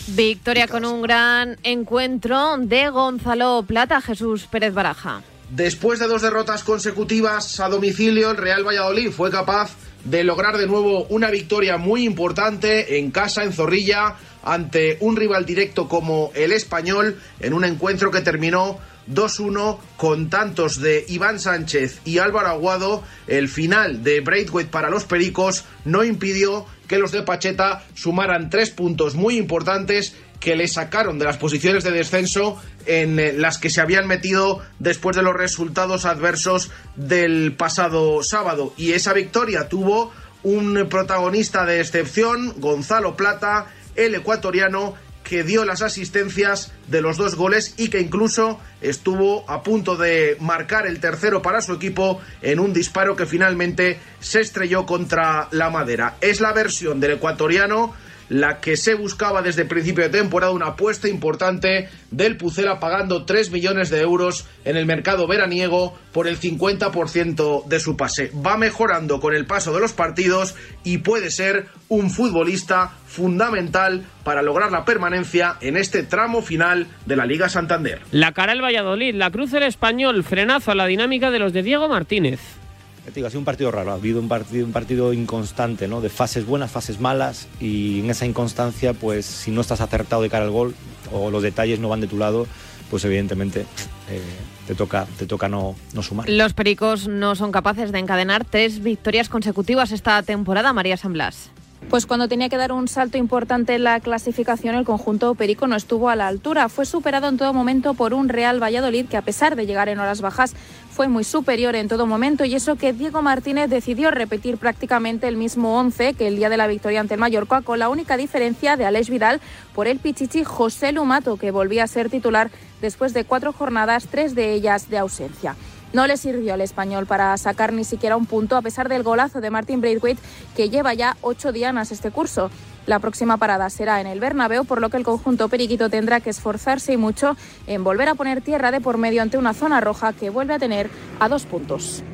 Victoria con un gran encuentro de Gonzalo Plata, Jesús Pérez Baraja. Después de dos derrotas consecutivas a domicilio, el Real Valladolid fue capaz de lograr de nuevo una victoria muy importante en casa, en Zorrilla, ante un rival directo como el español, en un encuentro que terminó 2-1 con tantos de Iván Sánchez y Álvaro Aguado. El final de Braithwaite para los Pericos no impidió que los de Pacheta sumaran tres puntos muy importantes que le sacaron de las posiciones de descenso en eh, las que se habían metido después de los resultados adversos del pasado sábado. Y esa victoria tuvo un protagonista de excepción, Gonzalo Plata, el ecuatoriano, que dio las asistencias de los dos goles y que incluso estuvo a punto de marcar el tercero para su equipo en un disparo que finalmente se estrelló contra la madera. Es la versión del ecuatoriano la que se buscaba desde principio de temporada, una apuesta importante del Pucela pagando 3 millones de euros en el mercado veraniego por el 50% de su pase. Va mejorando con el paso de los partidos y puede ser un futbolista fundamental para lograr la permanencia en este tramo final de la Liga Santander. La cara el Valladolid, la cruz el español, frenazo a la dinámica de los de Diego Martínez ha sido un partido raro, ha habido un partido, un partido inconstante, ¿no? De fases buenas, fases malas, y en esa inconstancia, pues si no estás acertado de cara al gol o los detalles no van de tu lado, pues evidentemente eh, te toca, te toca no, no sumar. Los Pericos no son capaces de encadenar tres victorias consecutivas esta temporada, María San Blas. Pues cuando tenía que dar un salto importante en la clasificación, el conjunto Perico no estuvo a la altura. Fue superado en todo momento por un Real Valladolid que, a pesar de llegar en horas bajas, fue muy superior en todo momento. Y eso que Diego Martínez decidió repetir prácticamente el mismo 11 que el día de la victoria ante el Mallorca, con la única diferencia de Alex Vidal por el Pichichi José Lumato, que volvía a ser titular después de cuatro jornadas, tres de ellas de ausencia. No le sirvió al español para sacar ni siquiera un punto, a pesar del golazo de Martin Braithwaite, que lleva ya ocho dianas este curso. La próxima parada será en el Bernabéu, por lo que el conjunto periquito tendrá que esforzarse y mucho en volver a poner tierra de por medio ante una zona roja que vuelve a tener a dos puntos.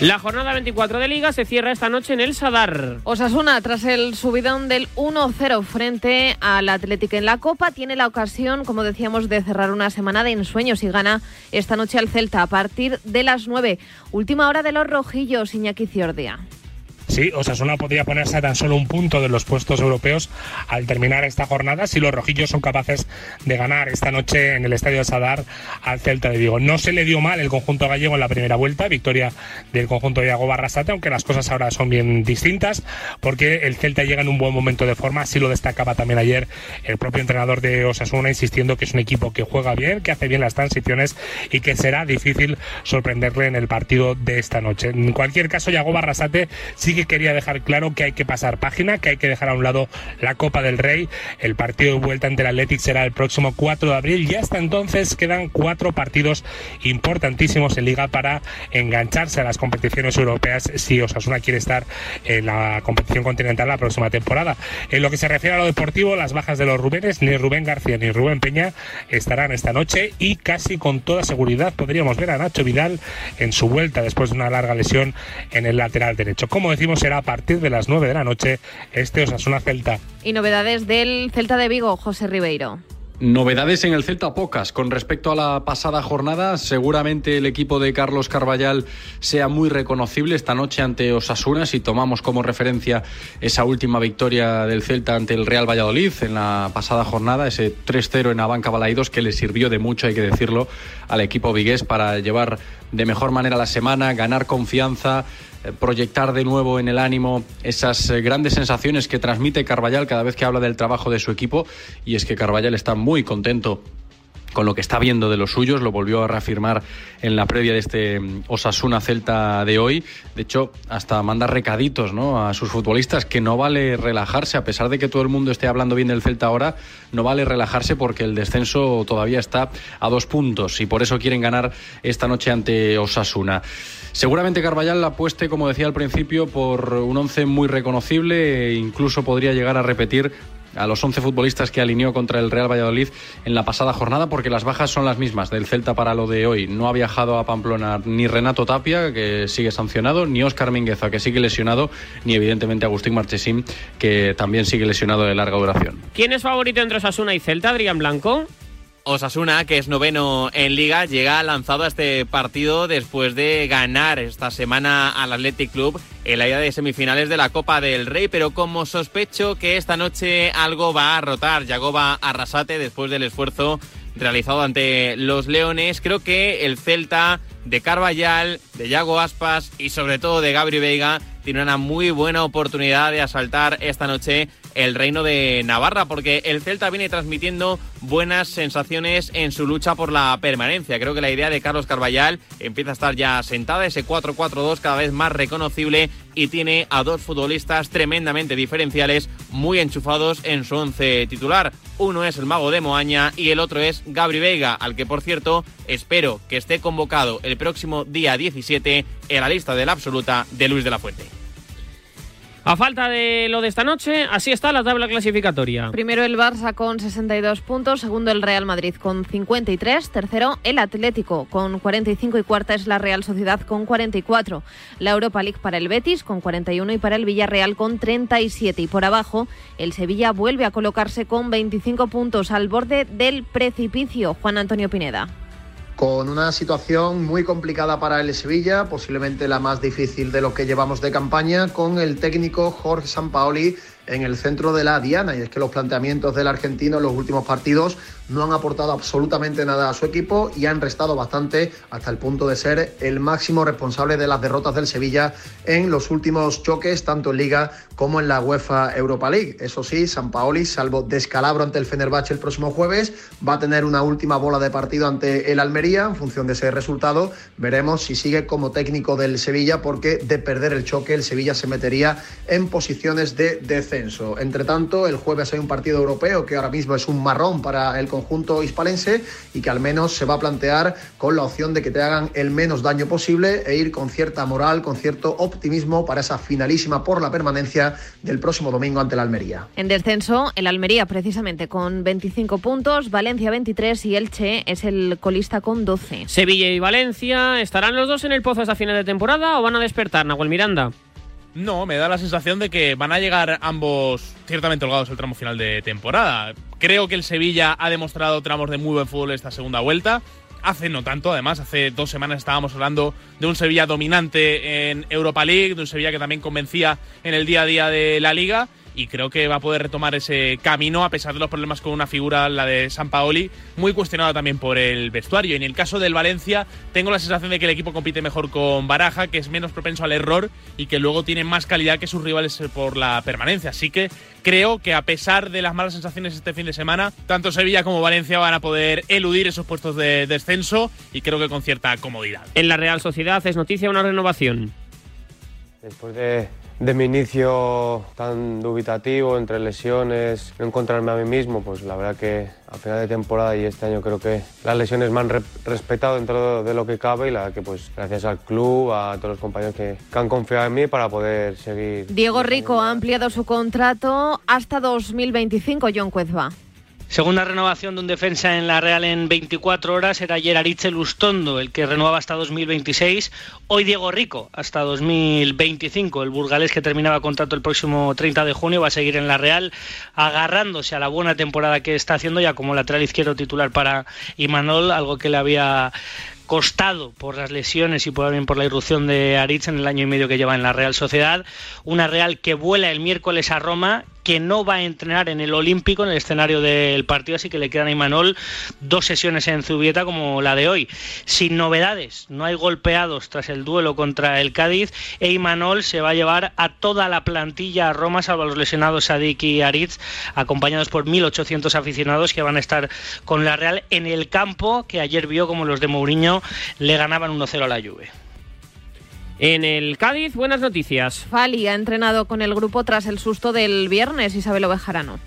La jornada 24 de Liga se cierra esta noche en el Sadar. Osasuna, tras el subidón del 1-0 frente al Atlético en la Copa, tiene la ocasión, como decíamos, de cerrar una semana de ensueños y gana esta noche al Celta a partir de las 9. Última hora de los rojillos, Iñaki Ciordia. Sí, Osasuna podría ponerse a tan solo un punto de los puestos europeos al terminar esta jornada si los rojillos son capaces de ganar esta noche en el Estadio de Sadar al Celta de Vigo. No se le dio mal el conjunto gallego en la primera vuelta, victoria del conjunto de Iago Barrasate, aunque las cosas ahora son bien distintas porque el Celta llega en un buen momento de forma, así lo destacaba también ayer el propio entrenador de Osasuna, insistiendo que es un equipo que juega bien, que hace bien las transiciones y que será difícil sorprenderle en el partido de esta noche. En cualquier caso, Iago Barrasate sigue quería dejar claro que hay que pasar página, que hay que dejar a un lado la Copa del Rey. El partido de vuelta ante el Athletic será el próximo 4 de abril y hasta entonces quedan cuatro partidos importantísimos en Liga para engancharse a las competiciones europeas si Osasuna quiere estar en la competición continental la próxima temporada. En lo que se refiere a lo deportivo, las bajas de los Rubénes, ni Rubén García ni Rubén Peña estarán esta noche y casi con toda seguridad podríamos ver a Nacho Vidal en su vuelta después de una larga lesión en el lateral derecho. Como decimos, será a partir de las 9 de la noche este Osasuna Celta. Y novedades del Celta de Vigo, José Ribeiro. Novedades en el Celta pocas. Con respecto a la pasada jornada, seguramente el equipo de Carlos Carballal sea muy reconocible esta noche ante Osasuna si tomamos como referencia esa última victoria del Celta ante el Real Valladolid en la pasada jornada, ese 3-0 en Abanca Balaidos que le sirvió de mucho, hay que decirlo, al equipo vigués para llevar de mejor manera la semana, ganar confianza proyectar de nuevo en el ánimo esas eh, grandes sensaciones que transmite Carballal cada vez que habla del trabajo de su equipo y es que Carballal está muy contento con lo que está viendo de los suyos, lo volvió a reafirmar en la previa de este mm, Osasuna Celta de hoy. De hecho, hasta manda recaditos ¿no? a sus futbolistas que no vale relajarse, a pesar de que todo el mundo esté hablando bien del Celta ahora, no vale relajarse porque el descenso todavía está a dos puntos y por eso quieren ganar esta noche ante Osasuna. Seguramente Carballal apueste, como decía al principio, por un once muy reconocible e incluso podría llegar a repetir a los 11 futbolistas que alineó contra el Real Valladolid en la pasada jornada, porque las bajas son las mismas del Celta para lo de hoy. No ha viajado a Pamplona ni Renato Tapia, que sigue sancionado, ni Óscar Mingueza, que sigue lesionado, ni evidentemente Agustín Marchesín, que también sigue lesionado de larga duración. ¿Quién es favorito entre Osasuna y Celta, Adrián Blanco? Osasuna, que es noveno en liga, llega lanzado a este partido después de ganar esta semana al Athletic Club en la ida de semifinales de la Copa del Rey, pero como sospecho que esta noche algo va a rotar, Yagoba Arrasate después del esfuerzo realizado ante los Leones, creo que el Celta de Carvallal, de Yago Aspas y sobre todo de Gabri Veiga tiene una muy buena oportunidad de asaltar esta noche el reino de Navarra, porque el Celta viene transmitiendo buenas sensaciones en su lucha por la permanencia. Creo que la idea de Carlos Carballal empieza a estar ya sentada, ese 4-4-2 cada vez más reconocible y tiene a dos futbolistas tremendamente diferenciales, muy enchufados en su once titular. Uno es el mago de Moaña y el otro es Gabri Veiga, al que por cierto espero que esté convocado el próximo día 17 en la lista de la absoluta de Luis de la Fuente. A falta de lo de esta noche, así está la tabla clasificatoria. Primero el Barça con 62 puntos, segundo el Real Madrid con 53, tercero el Atlético con 45 y cuarta es la Real Sociedad con 44. La Europa League para el Betis con 41 y para el Villarreal con 37. Y por abajo, el Sevilla vuelve a colocarse con 25 puntos al borde del precipicio. Juan Antonio Pineda con una situación muy complicada para el Sevilla, posiblemente la más difícil de lo que llevamos de campaña, con el técnico Jorge Sampaoli en el centro de la diana y es que los planteamientos del argentino en los últimos partidos no han aportado absolutamente nada a su equipo y han restado bastante hasta el punto de ser el máximo responsable de las derrotas del Sevilla en los últimos choques, tanto en Liga como en la UEFA Europa League. Eso sí, San Paoli, salvo descalabro ante el Fenerbahce el próximo jueves, va a tener una última bola de partido ante el Almería. En función de ese resultado, veremos si sigue como técnico del Sevilla, porque de perder el choque, el Sevilla se metería en posiciones de descenso. Entre tanto, el jueves hay un partido europeo que ahora mismo es un marrón para el conjunto hispalense y que al menos se va a plantear con la opción de que te hagan el menos daño posible e ir con cierta moral, con cierto optimismo para esa finalísima por la permanencia del próximo domingo ante la Almería. En descenso, el Almería precisamente con 25 puntos, Valencia 23 y Elche es el colista con 12. Sevilla y Valencia, ¿estarán los dos en el pozo hasta final de temporada o van a despertar, Nahuel Miranda? No, me da la sensación de que van a llegar ambos ciertamente holgados al tramo final de temporada. Creo que el Sevilla ha demostrado tramos de muy buen fútbol esta segunda vuelta. Hace no tanto, además, hace dos semanas estábamos hablando de un Sevilla dominante en Europa League, de un Sevilla que también convencía en el día a día de la liga y creo que va a poder retomar ese camino a pesar de los problemas con una figura, la de San Paoli, muy cuestionada también por el vestuario. Y en el caso del Valencia, tengo la sensación de que el equipo compite mejor con Baraja, que es menos propenso al error y que luego tiene más calidad que sus rivales por la permanencia. Así que creo que a pesar de las malas sensaciones este fin de semana, tanto Sevilla como Valencia van a poder eludir esos puestos de descenso y creo que con cierta comodidad. En la Real Sociedad es noticia una renovación. Después de de mi inicio tan dubitativo entre lesiones, no encontrarme a mí mismo, pues la verdad que a final de temporada y este año creo que las lesiones me han respetado dentro de lo que cabe y la verdad que pues gracias al club, a todos los compañeros que, que han confiado en mí para poder seguir. Diego Rico ha ampliado su contrato hasta 2025, John Cuezba. Segunda renovación de un defensa en la Real en 24 horas era ayer Aritze Lustondo, el que renueva hasta 2026. Hoy Diego Rico hasta 2025. El burgalés que terminaba contrato el próximo 30 de junio va a seguir en la Real agarrándose a la buena temporada que está haciendo ya como lateral izquierdo titular para Imanol, algo que le había costado por las lesiones y por, por la irrupción de Aritz en el año y medio que lleva en la Real Sociedad. Una Real que vuela el miércoles a Roma que no va a entrenar en el Olímpico, en el escenario del partido, así que le quedan a Imanol dos sesiones en Zubieta como la de hoy. Sin novedades, no hay golpeados tras el duelo contra el Cádiz e Imanol se va a llevar a toda la plantilla a Roma, salvo a los lesionados Sadik y Aritz, acompañados por 1.800 aficionados que van a estar con la Real en el campo, que ayer vio como los de Mourinho le ganaban 1-0 a la Juve. En el Cádiz, buenas noticias. Fali ha entrenado con el grupo tras el susto del viernes, Isabel Ovejarano.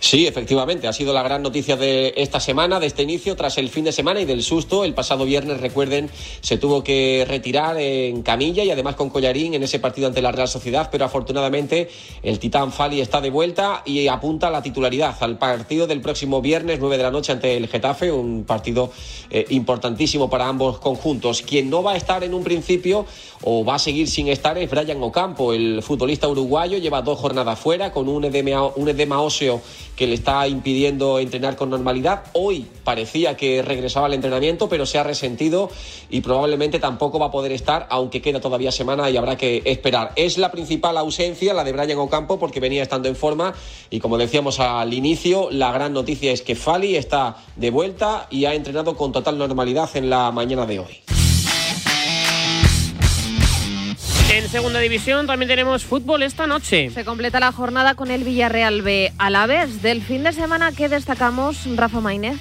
Sí, efectivamente, ha sido la gran noticia de esta semana, de este inicio, tras el fin de semana y del susto. El pasado viernes, recuerden, se tuvo que retirar en camilla y además con collarín en ese partido ante la Real Sociedad, pero afortunadamente el Titán Fali está de vuelta y apunta a la titularidad al partido del próximo viernes, 9 de la noche, ante el Getafe, un partido eh, importantísimo para ambos conjuntos. Quien no va a estar en un principio o va a seguir sin estar es Brian Ocampo, el futbolista uruguayo, lleva dos jornadas fuera con un edema, un edema óseo que le está impidiendo entrenar con normalidad. Hoy parecía que regresaba al entrenamiento, pero se ha resentido y probablemente tampoco va a poder estar, aunque queda todavía semana y habrá que esperar. Es la principal ausencia, la de Brian Ocampo, porque venía estando en forma y como decíamos al inicio, la gran noticia es que Fali está de vuelta y ha entrenado con total normalidad en la mañana de hoy. En segunda división también tenemos fútbol esta noche. Se completa la jornada con el Villarreal B a la vez. Del fin de semana, ¿qué destacamos, Rafa Maínez?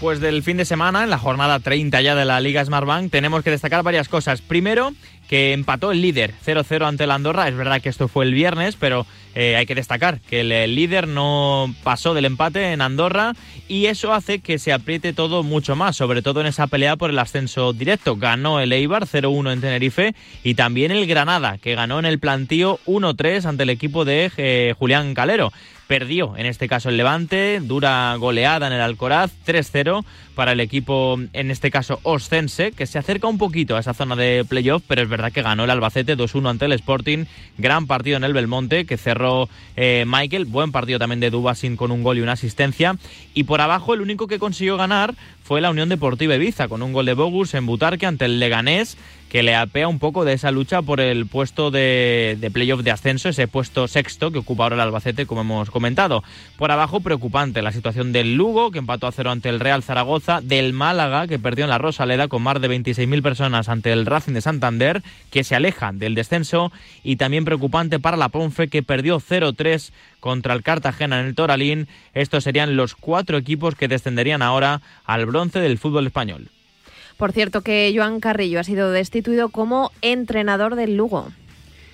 Pues del fin de semana, en la jornada 30 ya de la Liga Smartbank, tenemos que destacar varias cosas. Primero, que empató el líder 0-0 ante el Andorra. Es verdad que esto fue el viernes, pero eh, hay que destacar que el, líder no pasó del empate en Andorra y eso hace que se apriete todo mucho más, sobre todo en esa pelea por el ascenso directo. Ganó el Eibar 0-1 en Tenerife y también el Granada, que ganó en el plantío 1-3 ante el equipo de eh, Julián Calero perdió en este caso el Levante, dura goleada en el Alcoraz, 3-0 para el equipo, en este caso Oscense, que se acerca un poquito a esa zona de playoff, pero es verdad que ganó el Albacete 2-1 ante el Sporting, gran partido en el Belmonte que cerró eh, Michael, buen partido también de Dubasin con un gol y una asistencia, y por abajo el único que consiguió ganar fue la Unión Deportiva Ibiza, con un gol de Bogus en Butarque ante el Leganés, que le apea un poco de esa lucha por el puesto de, de playoff de ascenso, ese puesto sexto que ocupa ahora el Albacete, como hemos comentado. Por abajo, preocupante la situación del Lugo, que empató a cero ante el Real Zaragoza, del Málaga, que perdió en la Rosaleda con más de 26.000 personas ante el Racing de Santander, que se aleja del descenso, y también preocupante para la Ponfe, que perdió 0-3 contra el Cartagena en el Toralín. Estos serían los cuatro equipos que descenderían ahora al bronce del fútbol español. Por cierto que Joan Carrillo ha sido destituido como entrenador del Lugo.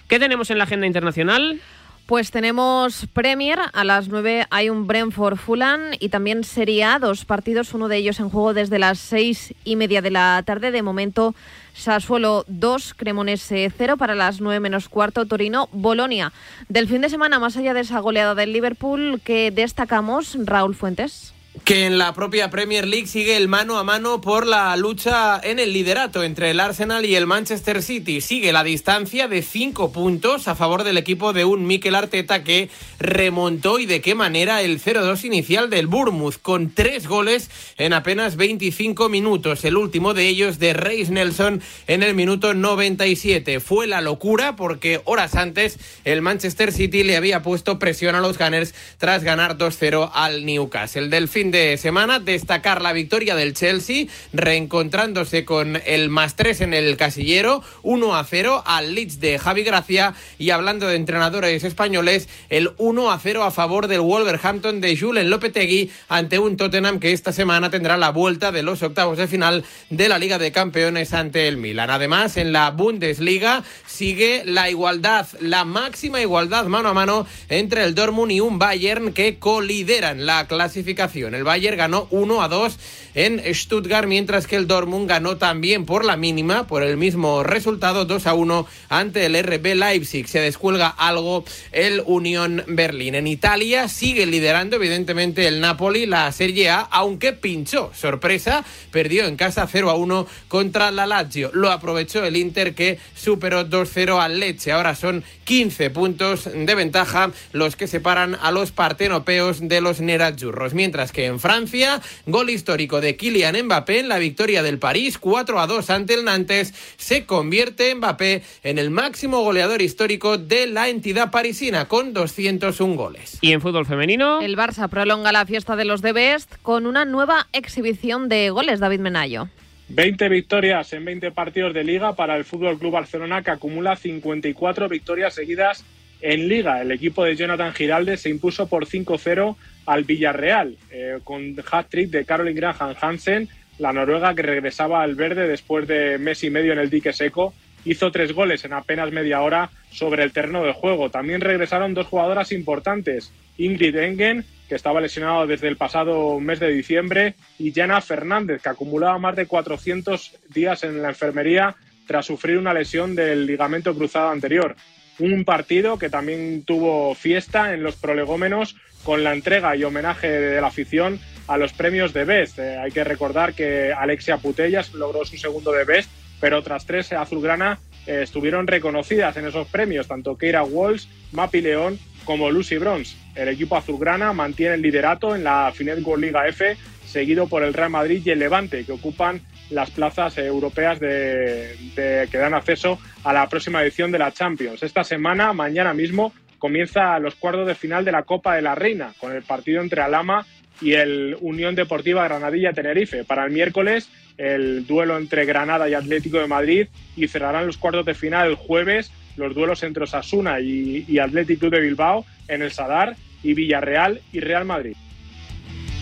¿Qué tenemos en la agenda internacional? Pues tenemos Premier, a las 9 hay un Brentford Fulham y también Serie A, dos partidos, uno de ellos en juego desde las seis y media de la tarde. De momento, Sassuolo 2, Cremonese 0 para las 9 menos cuarto, Torino, Bolonia. Del fin de semana, más allá de esa goleada del Liverpool, que destacamos, Raúl Fuentes que en la propia Premier League sigue el mano a mano por la lucha en el liderato entre el Arsenal y el Manchester City. Sigue la distancia de cinco puntos a favor del equipo de un Mikel Arteta que remontó y de qué manera el 0-2 inicial del Bournemouth con tres goles en apenas 25 minutos. El último de ellos de Reis Nelson en el minuto 97. Fue la locura porque horas antes el Manchester City le había puesto presión a los Gunners tras ganar 2-0 al Newcastle. El del de semana destacar la victoria del Chelsea, reencontrándose con el más 3 en el casillero, 1 a 0 al Leeds de Javi Gracia y hablando de entrenadores españoles, el 1 a 0 a favor del Wolverhampton de Julen Lopetegui ante un Tottenham que esta semana tendrá la vuelta de los octavos de final de la Liga de Campeones ante el Milan. Además, en la Bundesliga sigue la igualdad, la máxima igualdad mano a mano entre el Dortmund y un Bayern que colideran la clasificación. El Bayern ganó 1 a 2 en Stuttgart, mientras que el Dortmund ganó también por la mínima, por el mismo resultado, 2 a 1 ante el RB Leipzig. Se descuelga algo el Unión Berlín. En Italia sigue liderando, evidentemente, el Napoli, la Serie A, aunque pinchó. Sorpresa, perdió en casa 0 a 1 contra la Lazio. Lo aprovechó el Inter que superó 2-0 al Leche. Ahora son 15 puntos de ventaja los que separan a los partenopeos de los Nerazzurros. Mientras que en Francia, gol histórico de Kylian Mbappé en la victoria del París 4 a 2 ante el Nantes, se convierte Mbappé en el máximo goleador histórico de la entidad parisina con 201 goles. ¿Y en fútbol femenino? El Barça prolonga la fiesta de los de Best con una nueva exhibición de goles, David Menayo. 20 victorias en 20 partidos de liga para el Fútbol Club Barcelona que acumula 54 victorias seguidas en liga. El equipo de Jonathan Giralde se impuso por 5-0 al Villarreal eh, con hat-trick de Caroline Graham Hansen, la noruega que regresaba al verde después de mes y medio en el dique seco. Hizo tres goles en apenas media hora sobre el terreno de juego. También regresaron dos jugadoras importantes, Ingrid Engen que estaba lesionado desde el pasado mes de diciembre, y Jana Fernández, que acumulaba más de 400 días en la enfermería tras sufrir una lesión del ligamento cruzado anterior. Un partido que también tuvo fiesta en los prolegómenos con la entrega y homenaje de la afición a los premios de Best. Eh, hay que recordar que Alexia Putellas logró su segundo de Best, pero otras tres azulgrana eh, estuvieron reconocidas en esos premios, tanto Keira Walsh, Mapi León como Lucy Bronze. El equipo azulgrana mantiene el liderato en la Finet World Liga F, seguido por el Real Madrid y el Levante, que ocupan las plazas europeas que dan acceso a la próxima edición de la Champions. Esta semana, mañana mismo, comienza los cuartos de final de la Copa de la Reina, con el partido entre Alama y el Unión Deportiva Granadilla Tenerife. Para el miércoles, el duelo entre Granada y Atlético de Madrid y cerrarán los cuartos de final el jueves los duelos entre Osasuna y, y Athletic de Bilbao en el Sadar y Villarreal y Real Madrid.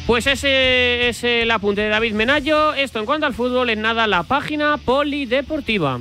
Pues ese es el apunte de David Menayo. Esto en cuanto al fútbol, en nada la página polideportiva.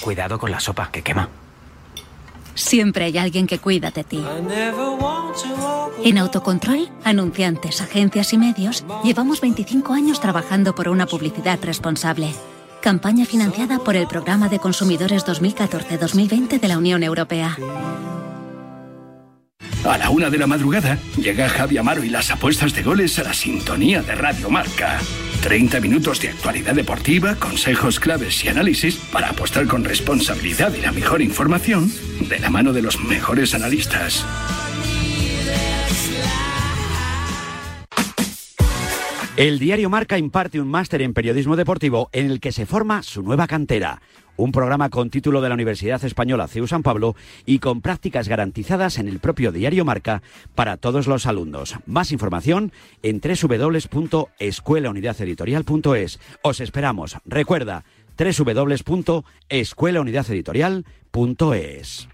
Cuidado con la sopa, que quema. Siempre hay alguien que cuida de ti. En Autocontrol, anunciantes, agencias y medios, llevamos 25 años trabajando por una publicidad responsable. Campaña financiada por el Programa de Consumidores 2014-2020 de la Unión Europea. A la una de la madrugada llega Javi Amaro y las apuestas de goles a la sintonía de Radio Marca. 30 minutos de actualidad deportiva, consejos claves y análisis para apostar con responsabilidad y la mejor información de la mano de los mejores analistas. El diario Marca imparte un máster en periodismo deportivo en el que se forma su nueva cantera. Un programa con título de la Universidad Española CEU San Pablo y con prácticas garantizadas en el propio diario Marca para todos los alumnos. Más información en www.escuelaunidadeditorial.es. Os esperamos. Recuerda, www.escuelaunidadeditorial.es.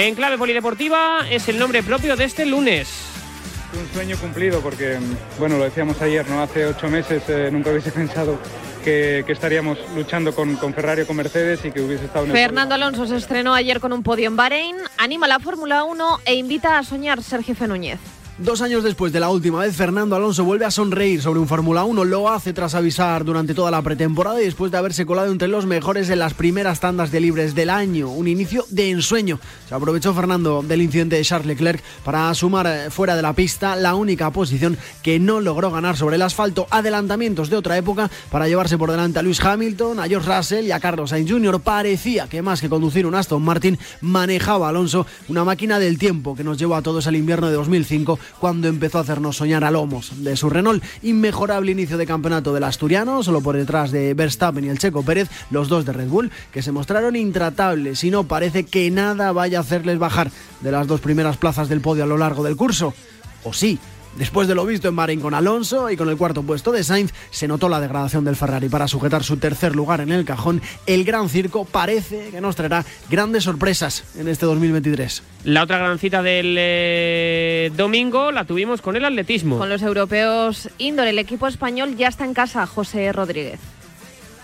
En clave polideportiva es el nombre propio de este lunes. Un sueño cumplido porque, bueno, lo decíamos ayer, ¿no? Hace ocho meses eh, nunca hubiese (laughs) pensado que, que estaríamos luchando con, con, Ferrari o con Mercedes y que hubiese estado en el Fernando Alonso se estrenó ayer con un podio en Bahrein, anima la Fórmula 1 e invita a soñar Sergio Núñez. Dos años después de la última vez, Fernando Alonso vuelve a sonreír sobre un Fórmula 1. Lo hace tras avisar durante toda la pretemporada y después de haberse colado entre los mejores en las primeras tandas de libres del año. Un inicio de ensueño. Se aprovechó Fernando del incidente de Charles Leclerc para sumar eh, fuera de la pista la única posición que no logró ganar sobre el asfalto. Adelantamientos de otra época para llevarse por delante a Lewis Hamilton, a George Russell y a Carlos Sainz Jr. Parecía que más que conducir un Aston Martin, manejaba Alonso una máquina del tiempo que nos llevó a todos al invierno de 2005 cuando empezó a hacernos soñar a lomos de su Renault. Inmejorable inicio de campeonato del asturiano, solo por detrás de Verstappen y el Checo Pérez, los dos de Red Bull, que se mostraron intratables y no parece que nada vaya a hacerles bajar de las dos primeras plazas del podio a lo largo del curso. O sí, Después de lo visto en Bahrein con Alonso y con el cuarto puesto de Sainz, se notó la degradación del Ferrari para sujetar su tercer lugar en el cajón. El Gran Circo parece que nos traerá grandes sorpresas en este 2023. La otra gran cita del eh, domingo la tuvimos con el atletismo. Con los europeos indoor, el equipo español ya está en casa, José Rodríguez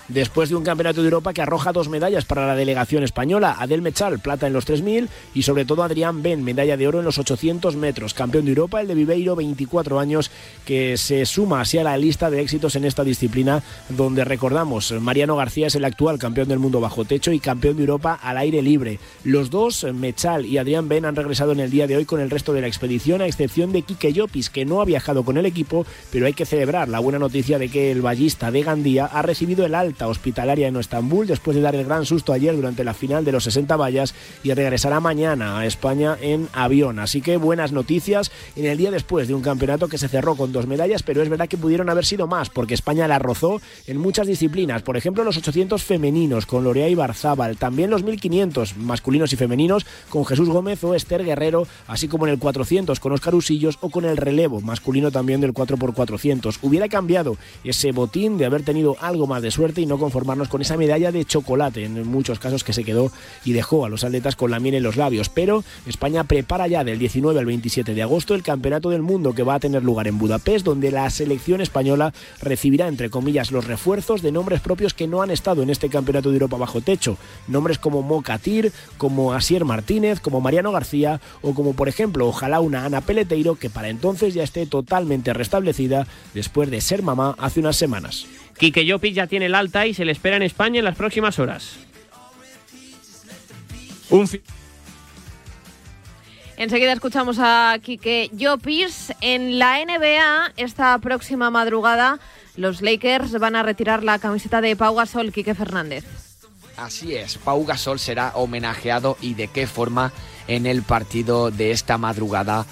después de un campeonato de Europa que arroja dos medallas para la delegación española. Adel Mechal, plata en los 3000 y sobre todo Adrián Ben, medalla de oro en los 800 metros. Campeón de Europa, el de Viveiro, 24 años, que se suma así a la lista de éxitos en esta disciplina, donde recordamos, Mariano García es el actual campeón del mundo bajo techo y campeón de Europa al aire libre. Los dos, Mechal y Adrián Ben, han regresado en el día de hoy con el resto de la expedición, a excepción de Quique Llopis, que no ha viajado con el equipo, pero hay que celebrar la buena noticia de que el ballista de Gandía ha recibido el alta hospitalaria en Estambul después de dar el gran susto ayer durante la final de los 60 vallas y regresará mañana a España en avión. Así que buenas noticias en el día después de un campeonato que se cerró con dos medallas, pero es verdad que pudieron haber sido más porque España la rozó en muchas disciplinas. Por ejemplo, los 800 femeninos con Lorea y Barzábal, también los 1500 masculinos y femeninos con Jesús Gómez o Esther Guerrero, así como en el 400 con Oscar Usillos o con el relevo masculino también del 4x400. Hubiera cambiado ese botín de haber tenido algo más de suerte no conformarnos con esa medalla de chocolate, en muchos casos que se quedó y dejó a los atletas con la miel en los labios. Pero España prepara ya del 19 al 27 de agosto el Campeonato del Mundo que va a tener lugar en Budapest, donde la selección española recibirá, entre comillas, los refuerzos de nombres propios que no han estado en este Campeonato de Europa bajo techo. Nombres como Mocatir, como Asier Martínez, como Mariano García o como, por ejemplo, ojalá una Ana Peleteiro que para entonces ya esté totalmente restablecida después de ser mamá hace unas semanas. Quique Llopis ya tiene el alta y se le espera en España en las próximas horas. Enseguida escuchamos a Quique Llopis. En la NBA, esta próxima madrugada, los Lakers van a retirar la camiseta de Pau Gasol, Quique Fernández. Así es, Pau Gasol será homenajeado y de qué forma en el partido de esta madrugada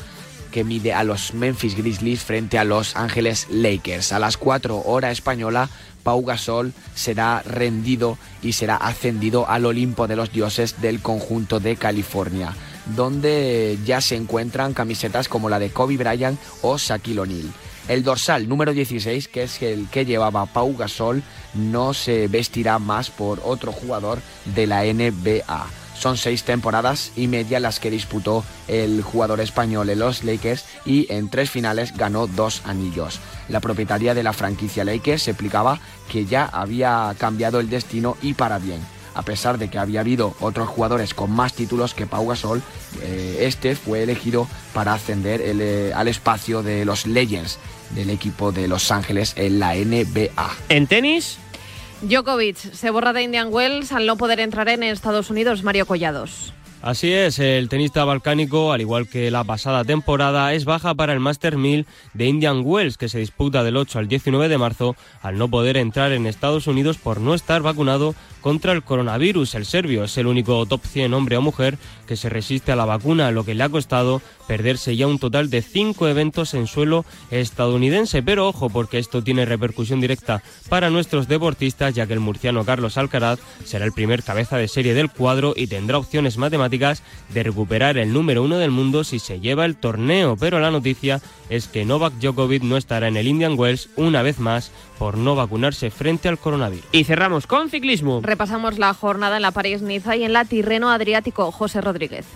que mide a los Memphis Grizzlies frente a los Ángeles Lakers. A las 4 hora española, Pau Gasol será rendido y será ascendido al Olimpo de los dioses del conjunto de California, donde ya se encuentran camisetas como la de Kobe Bryant o Shaquille O'Neal. El dorsal número 16, que es el que llevaba Pau Gasol, no se vestirá más por otro jugador de la NBA. Son seis temporadas y media las que disputó el jugador español en los Lakers y en tres finales ganó dos anillos. La propietaria de la franquicia Lakers explicaba que ya había cambiado el destino y para bien. A pesar de que había habido otros jugadores con más títulos que Pau Gasol, eh, este fue elegido para ascender eh, al espacio de los Legends del equipo de Los Ángeles en la NBA. En tenis, Djokovic se borra de Indian Wells al no poder entrar en Estados Unidos. Mario Collados. Así es, el tenista balcánico, al igual que la pasada temporada, es baja para el Master 1000 de Indian Wells, que se disputa del 8 al 19 de marzo, al no poder entrar en Estados Unidos por no estar vacunado contra el coronavirus. El serbio es el único top 100 hombre o mujer que se resiste a la vacuna, lo que le ha costado perderse ya un total de cinco eventos en suelo estadounidense. Pero ojo, porque esto tiene repercusión directa para nuestros deportistas, ya que el murciano Carlos Alcaraz será el primer cabeza de serie del cuadro y tendrá opciones matemáticas de recuperar el número uno del mundo si se lleva el torneo. Pero la noticia es que Novak Djokovic no estará en el Indian Wells una vez más por no vacunarse frente al coronavirus. Y cerramos con ciclismo. Repasamos la jornada en la París-Niza y en la Tirreno Adriático. José Rodríguez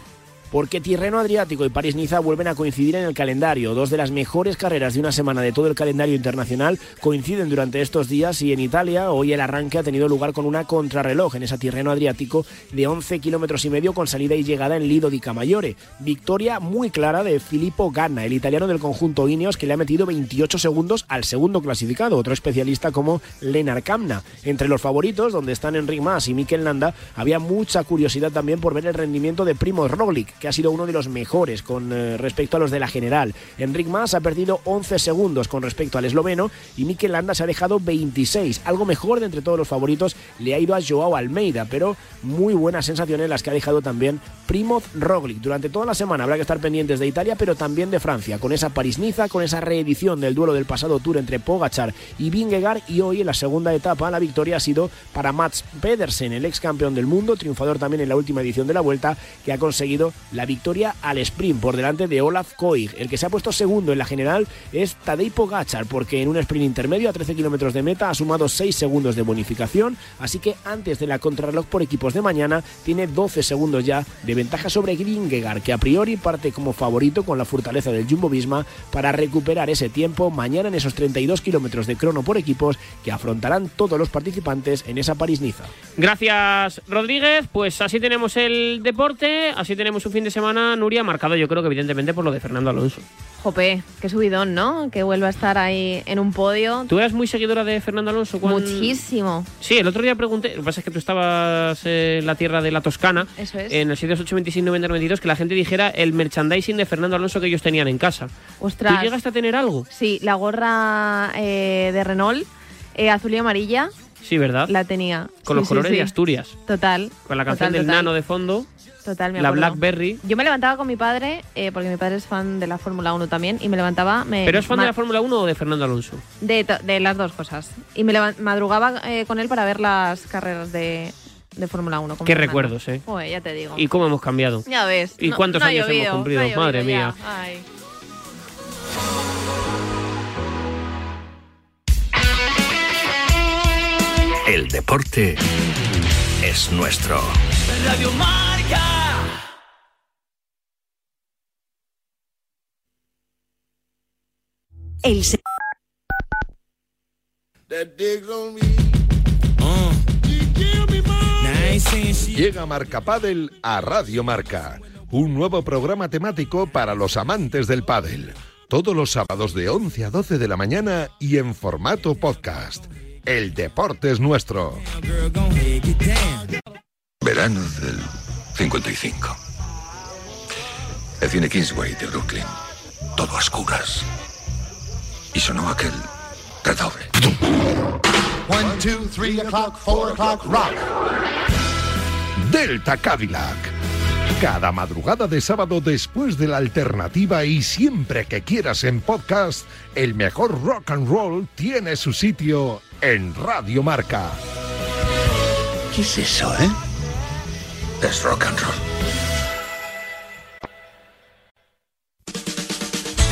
porque Tirreno Adriático y París-Niza vuelven a coincidir en el calendario. Dos de las mejores carreras de una semana de todo el calendario internacional coinciden durante estos días y en Italia hoy el arranque ha tenido lugar con una contrarreloj en esa Tirreno Adriático de 11 kilómetros y medio con salida y llegada en Lido di Camaiore. Victoria muy clara de Filippo Ganna, el italiano del conjunto Ineos que le ha metido 28 segundos al segundo clasificado, otro especialista como Lenar Kamna. Entre los favoritos, donde están Enric Mas y Mikel Landa, había mucha curiosidad también por ver el rendimiento de Primo Roglic, que ha sido uno de los mejores con eh, respecto a los de la general. Enric Mas ha perdido 11 segundos con respecto al esloveno y Mikel Landa se ha dejado 26. Algo mejor de entre todos los favoritos le ha ido a Joao Almeida, pero muy buenas sensaciones las que ha dejado también Primoz Roglic. Durante toda la semana habrá que estar pendientes de Italia, pero también de Francia, con esa París-Niza, con esa reedición del duelo del pasado Tour entre Pogachar y Vingegaard y hoy en la segunda etapa la victoria ha sido para Mats Pedersen, el ex campeón del mundo, triunfador también en la última edición de la Vuelta, que ha conseguido la victoria al sprint por delante de Olaf Koig. El que se ha puesto segundo en la general es Tadej Pogacar, porque en un sprint intermedio a 13 kilómetros de meta ha sumado 6 segundos de bonificación, así que antes de la contrarreloj por equipos de mañana tiene 12 segundos ya de ventaja sobre Gringegar, que a priori parte como favorito con la fortaleza del Jumbo Visma para recuperar ese tiempo mañana en esos 32 kilómetros de crono por equipos que afrontarán todos los participantes en esa París-Niza. Gracias, Rodríguez. Pues así tenemos el deporte, así tenemos un fin de semana, Nuria, marcado yo creo que evidentemente por lo de Fernando Alonso. Jope, qué subidón, ¿no? Que vuelva a estar ahí en un podio. ¿Tú eras muy seguidora de Fernando Alonso? Muchísimo. Sí, el otro día pregunté, lo que pasa es que tú estabas en la tierra de la Toscana, Eso es. en el 728 que la gente dijera el merchandising de Fernando Alonso que ellos tenían en casa. Ostras. ¿Tú llegaste a tener algo? Sí, la gorra eh, de Renault, eh, azul y amarilla, Sí, ¿verdad? la tenía. Con Sí, los sí, colores sí. de Asturias. Total. Con la canción total, del total. nano de fondo. Total, me la acuerdo. Blackberry. Yo me levantaba con mi padre, eh, porque mi padre es fan de la Fórmula 1 también, y me levantaba... Me, ¿Pero es fan de la Fórmula 1 o de Fernando Alonso? de, las dos cosas. Y me madrugaba eh, con él para ver las carreras de, de Fórmula 1. con Qué recuerdos, ¿eh? Joder, ya te digo. ¿Y cómo hemos cambiado? Ya ves. ¿Y no- cuántos no años hemos cumplido? no ha llovido Madre mía. Ay. El deporte es nuestro. Radio Marca. El se- Llega Marca Padel a Radio Marca, un nuevo programa temático para los amantes del pádel. Todos los sábados de 11 a 12 de la mañana y en formato podcast. El deporte es nuestro. Verano del 55. El cine Kingsway de Brooklyn. Todo a oscuras. Y sonó aquel redoble. One, two, three o'clock, four o'clock, rock. Delta Cadillac. Cada madrugada de sábado después de la alternativa y siempre que quieras en podcast, el mejor rock and roll tiene su sitio en Radio Marca. ¿Qué es eso, eh? Es rock and roll.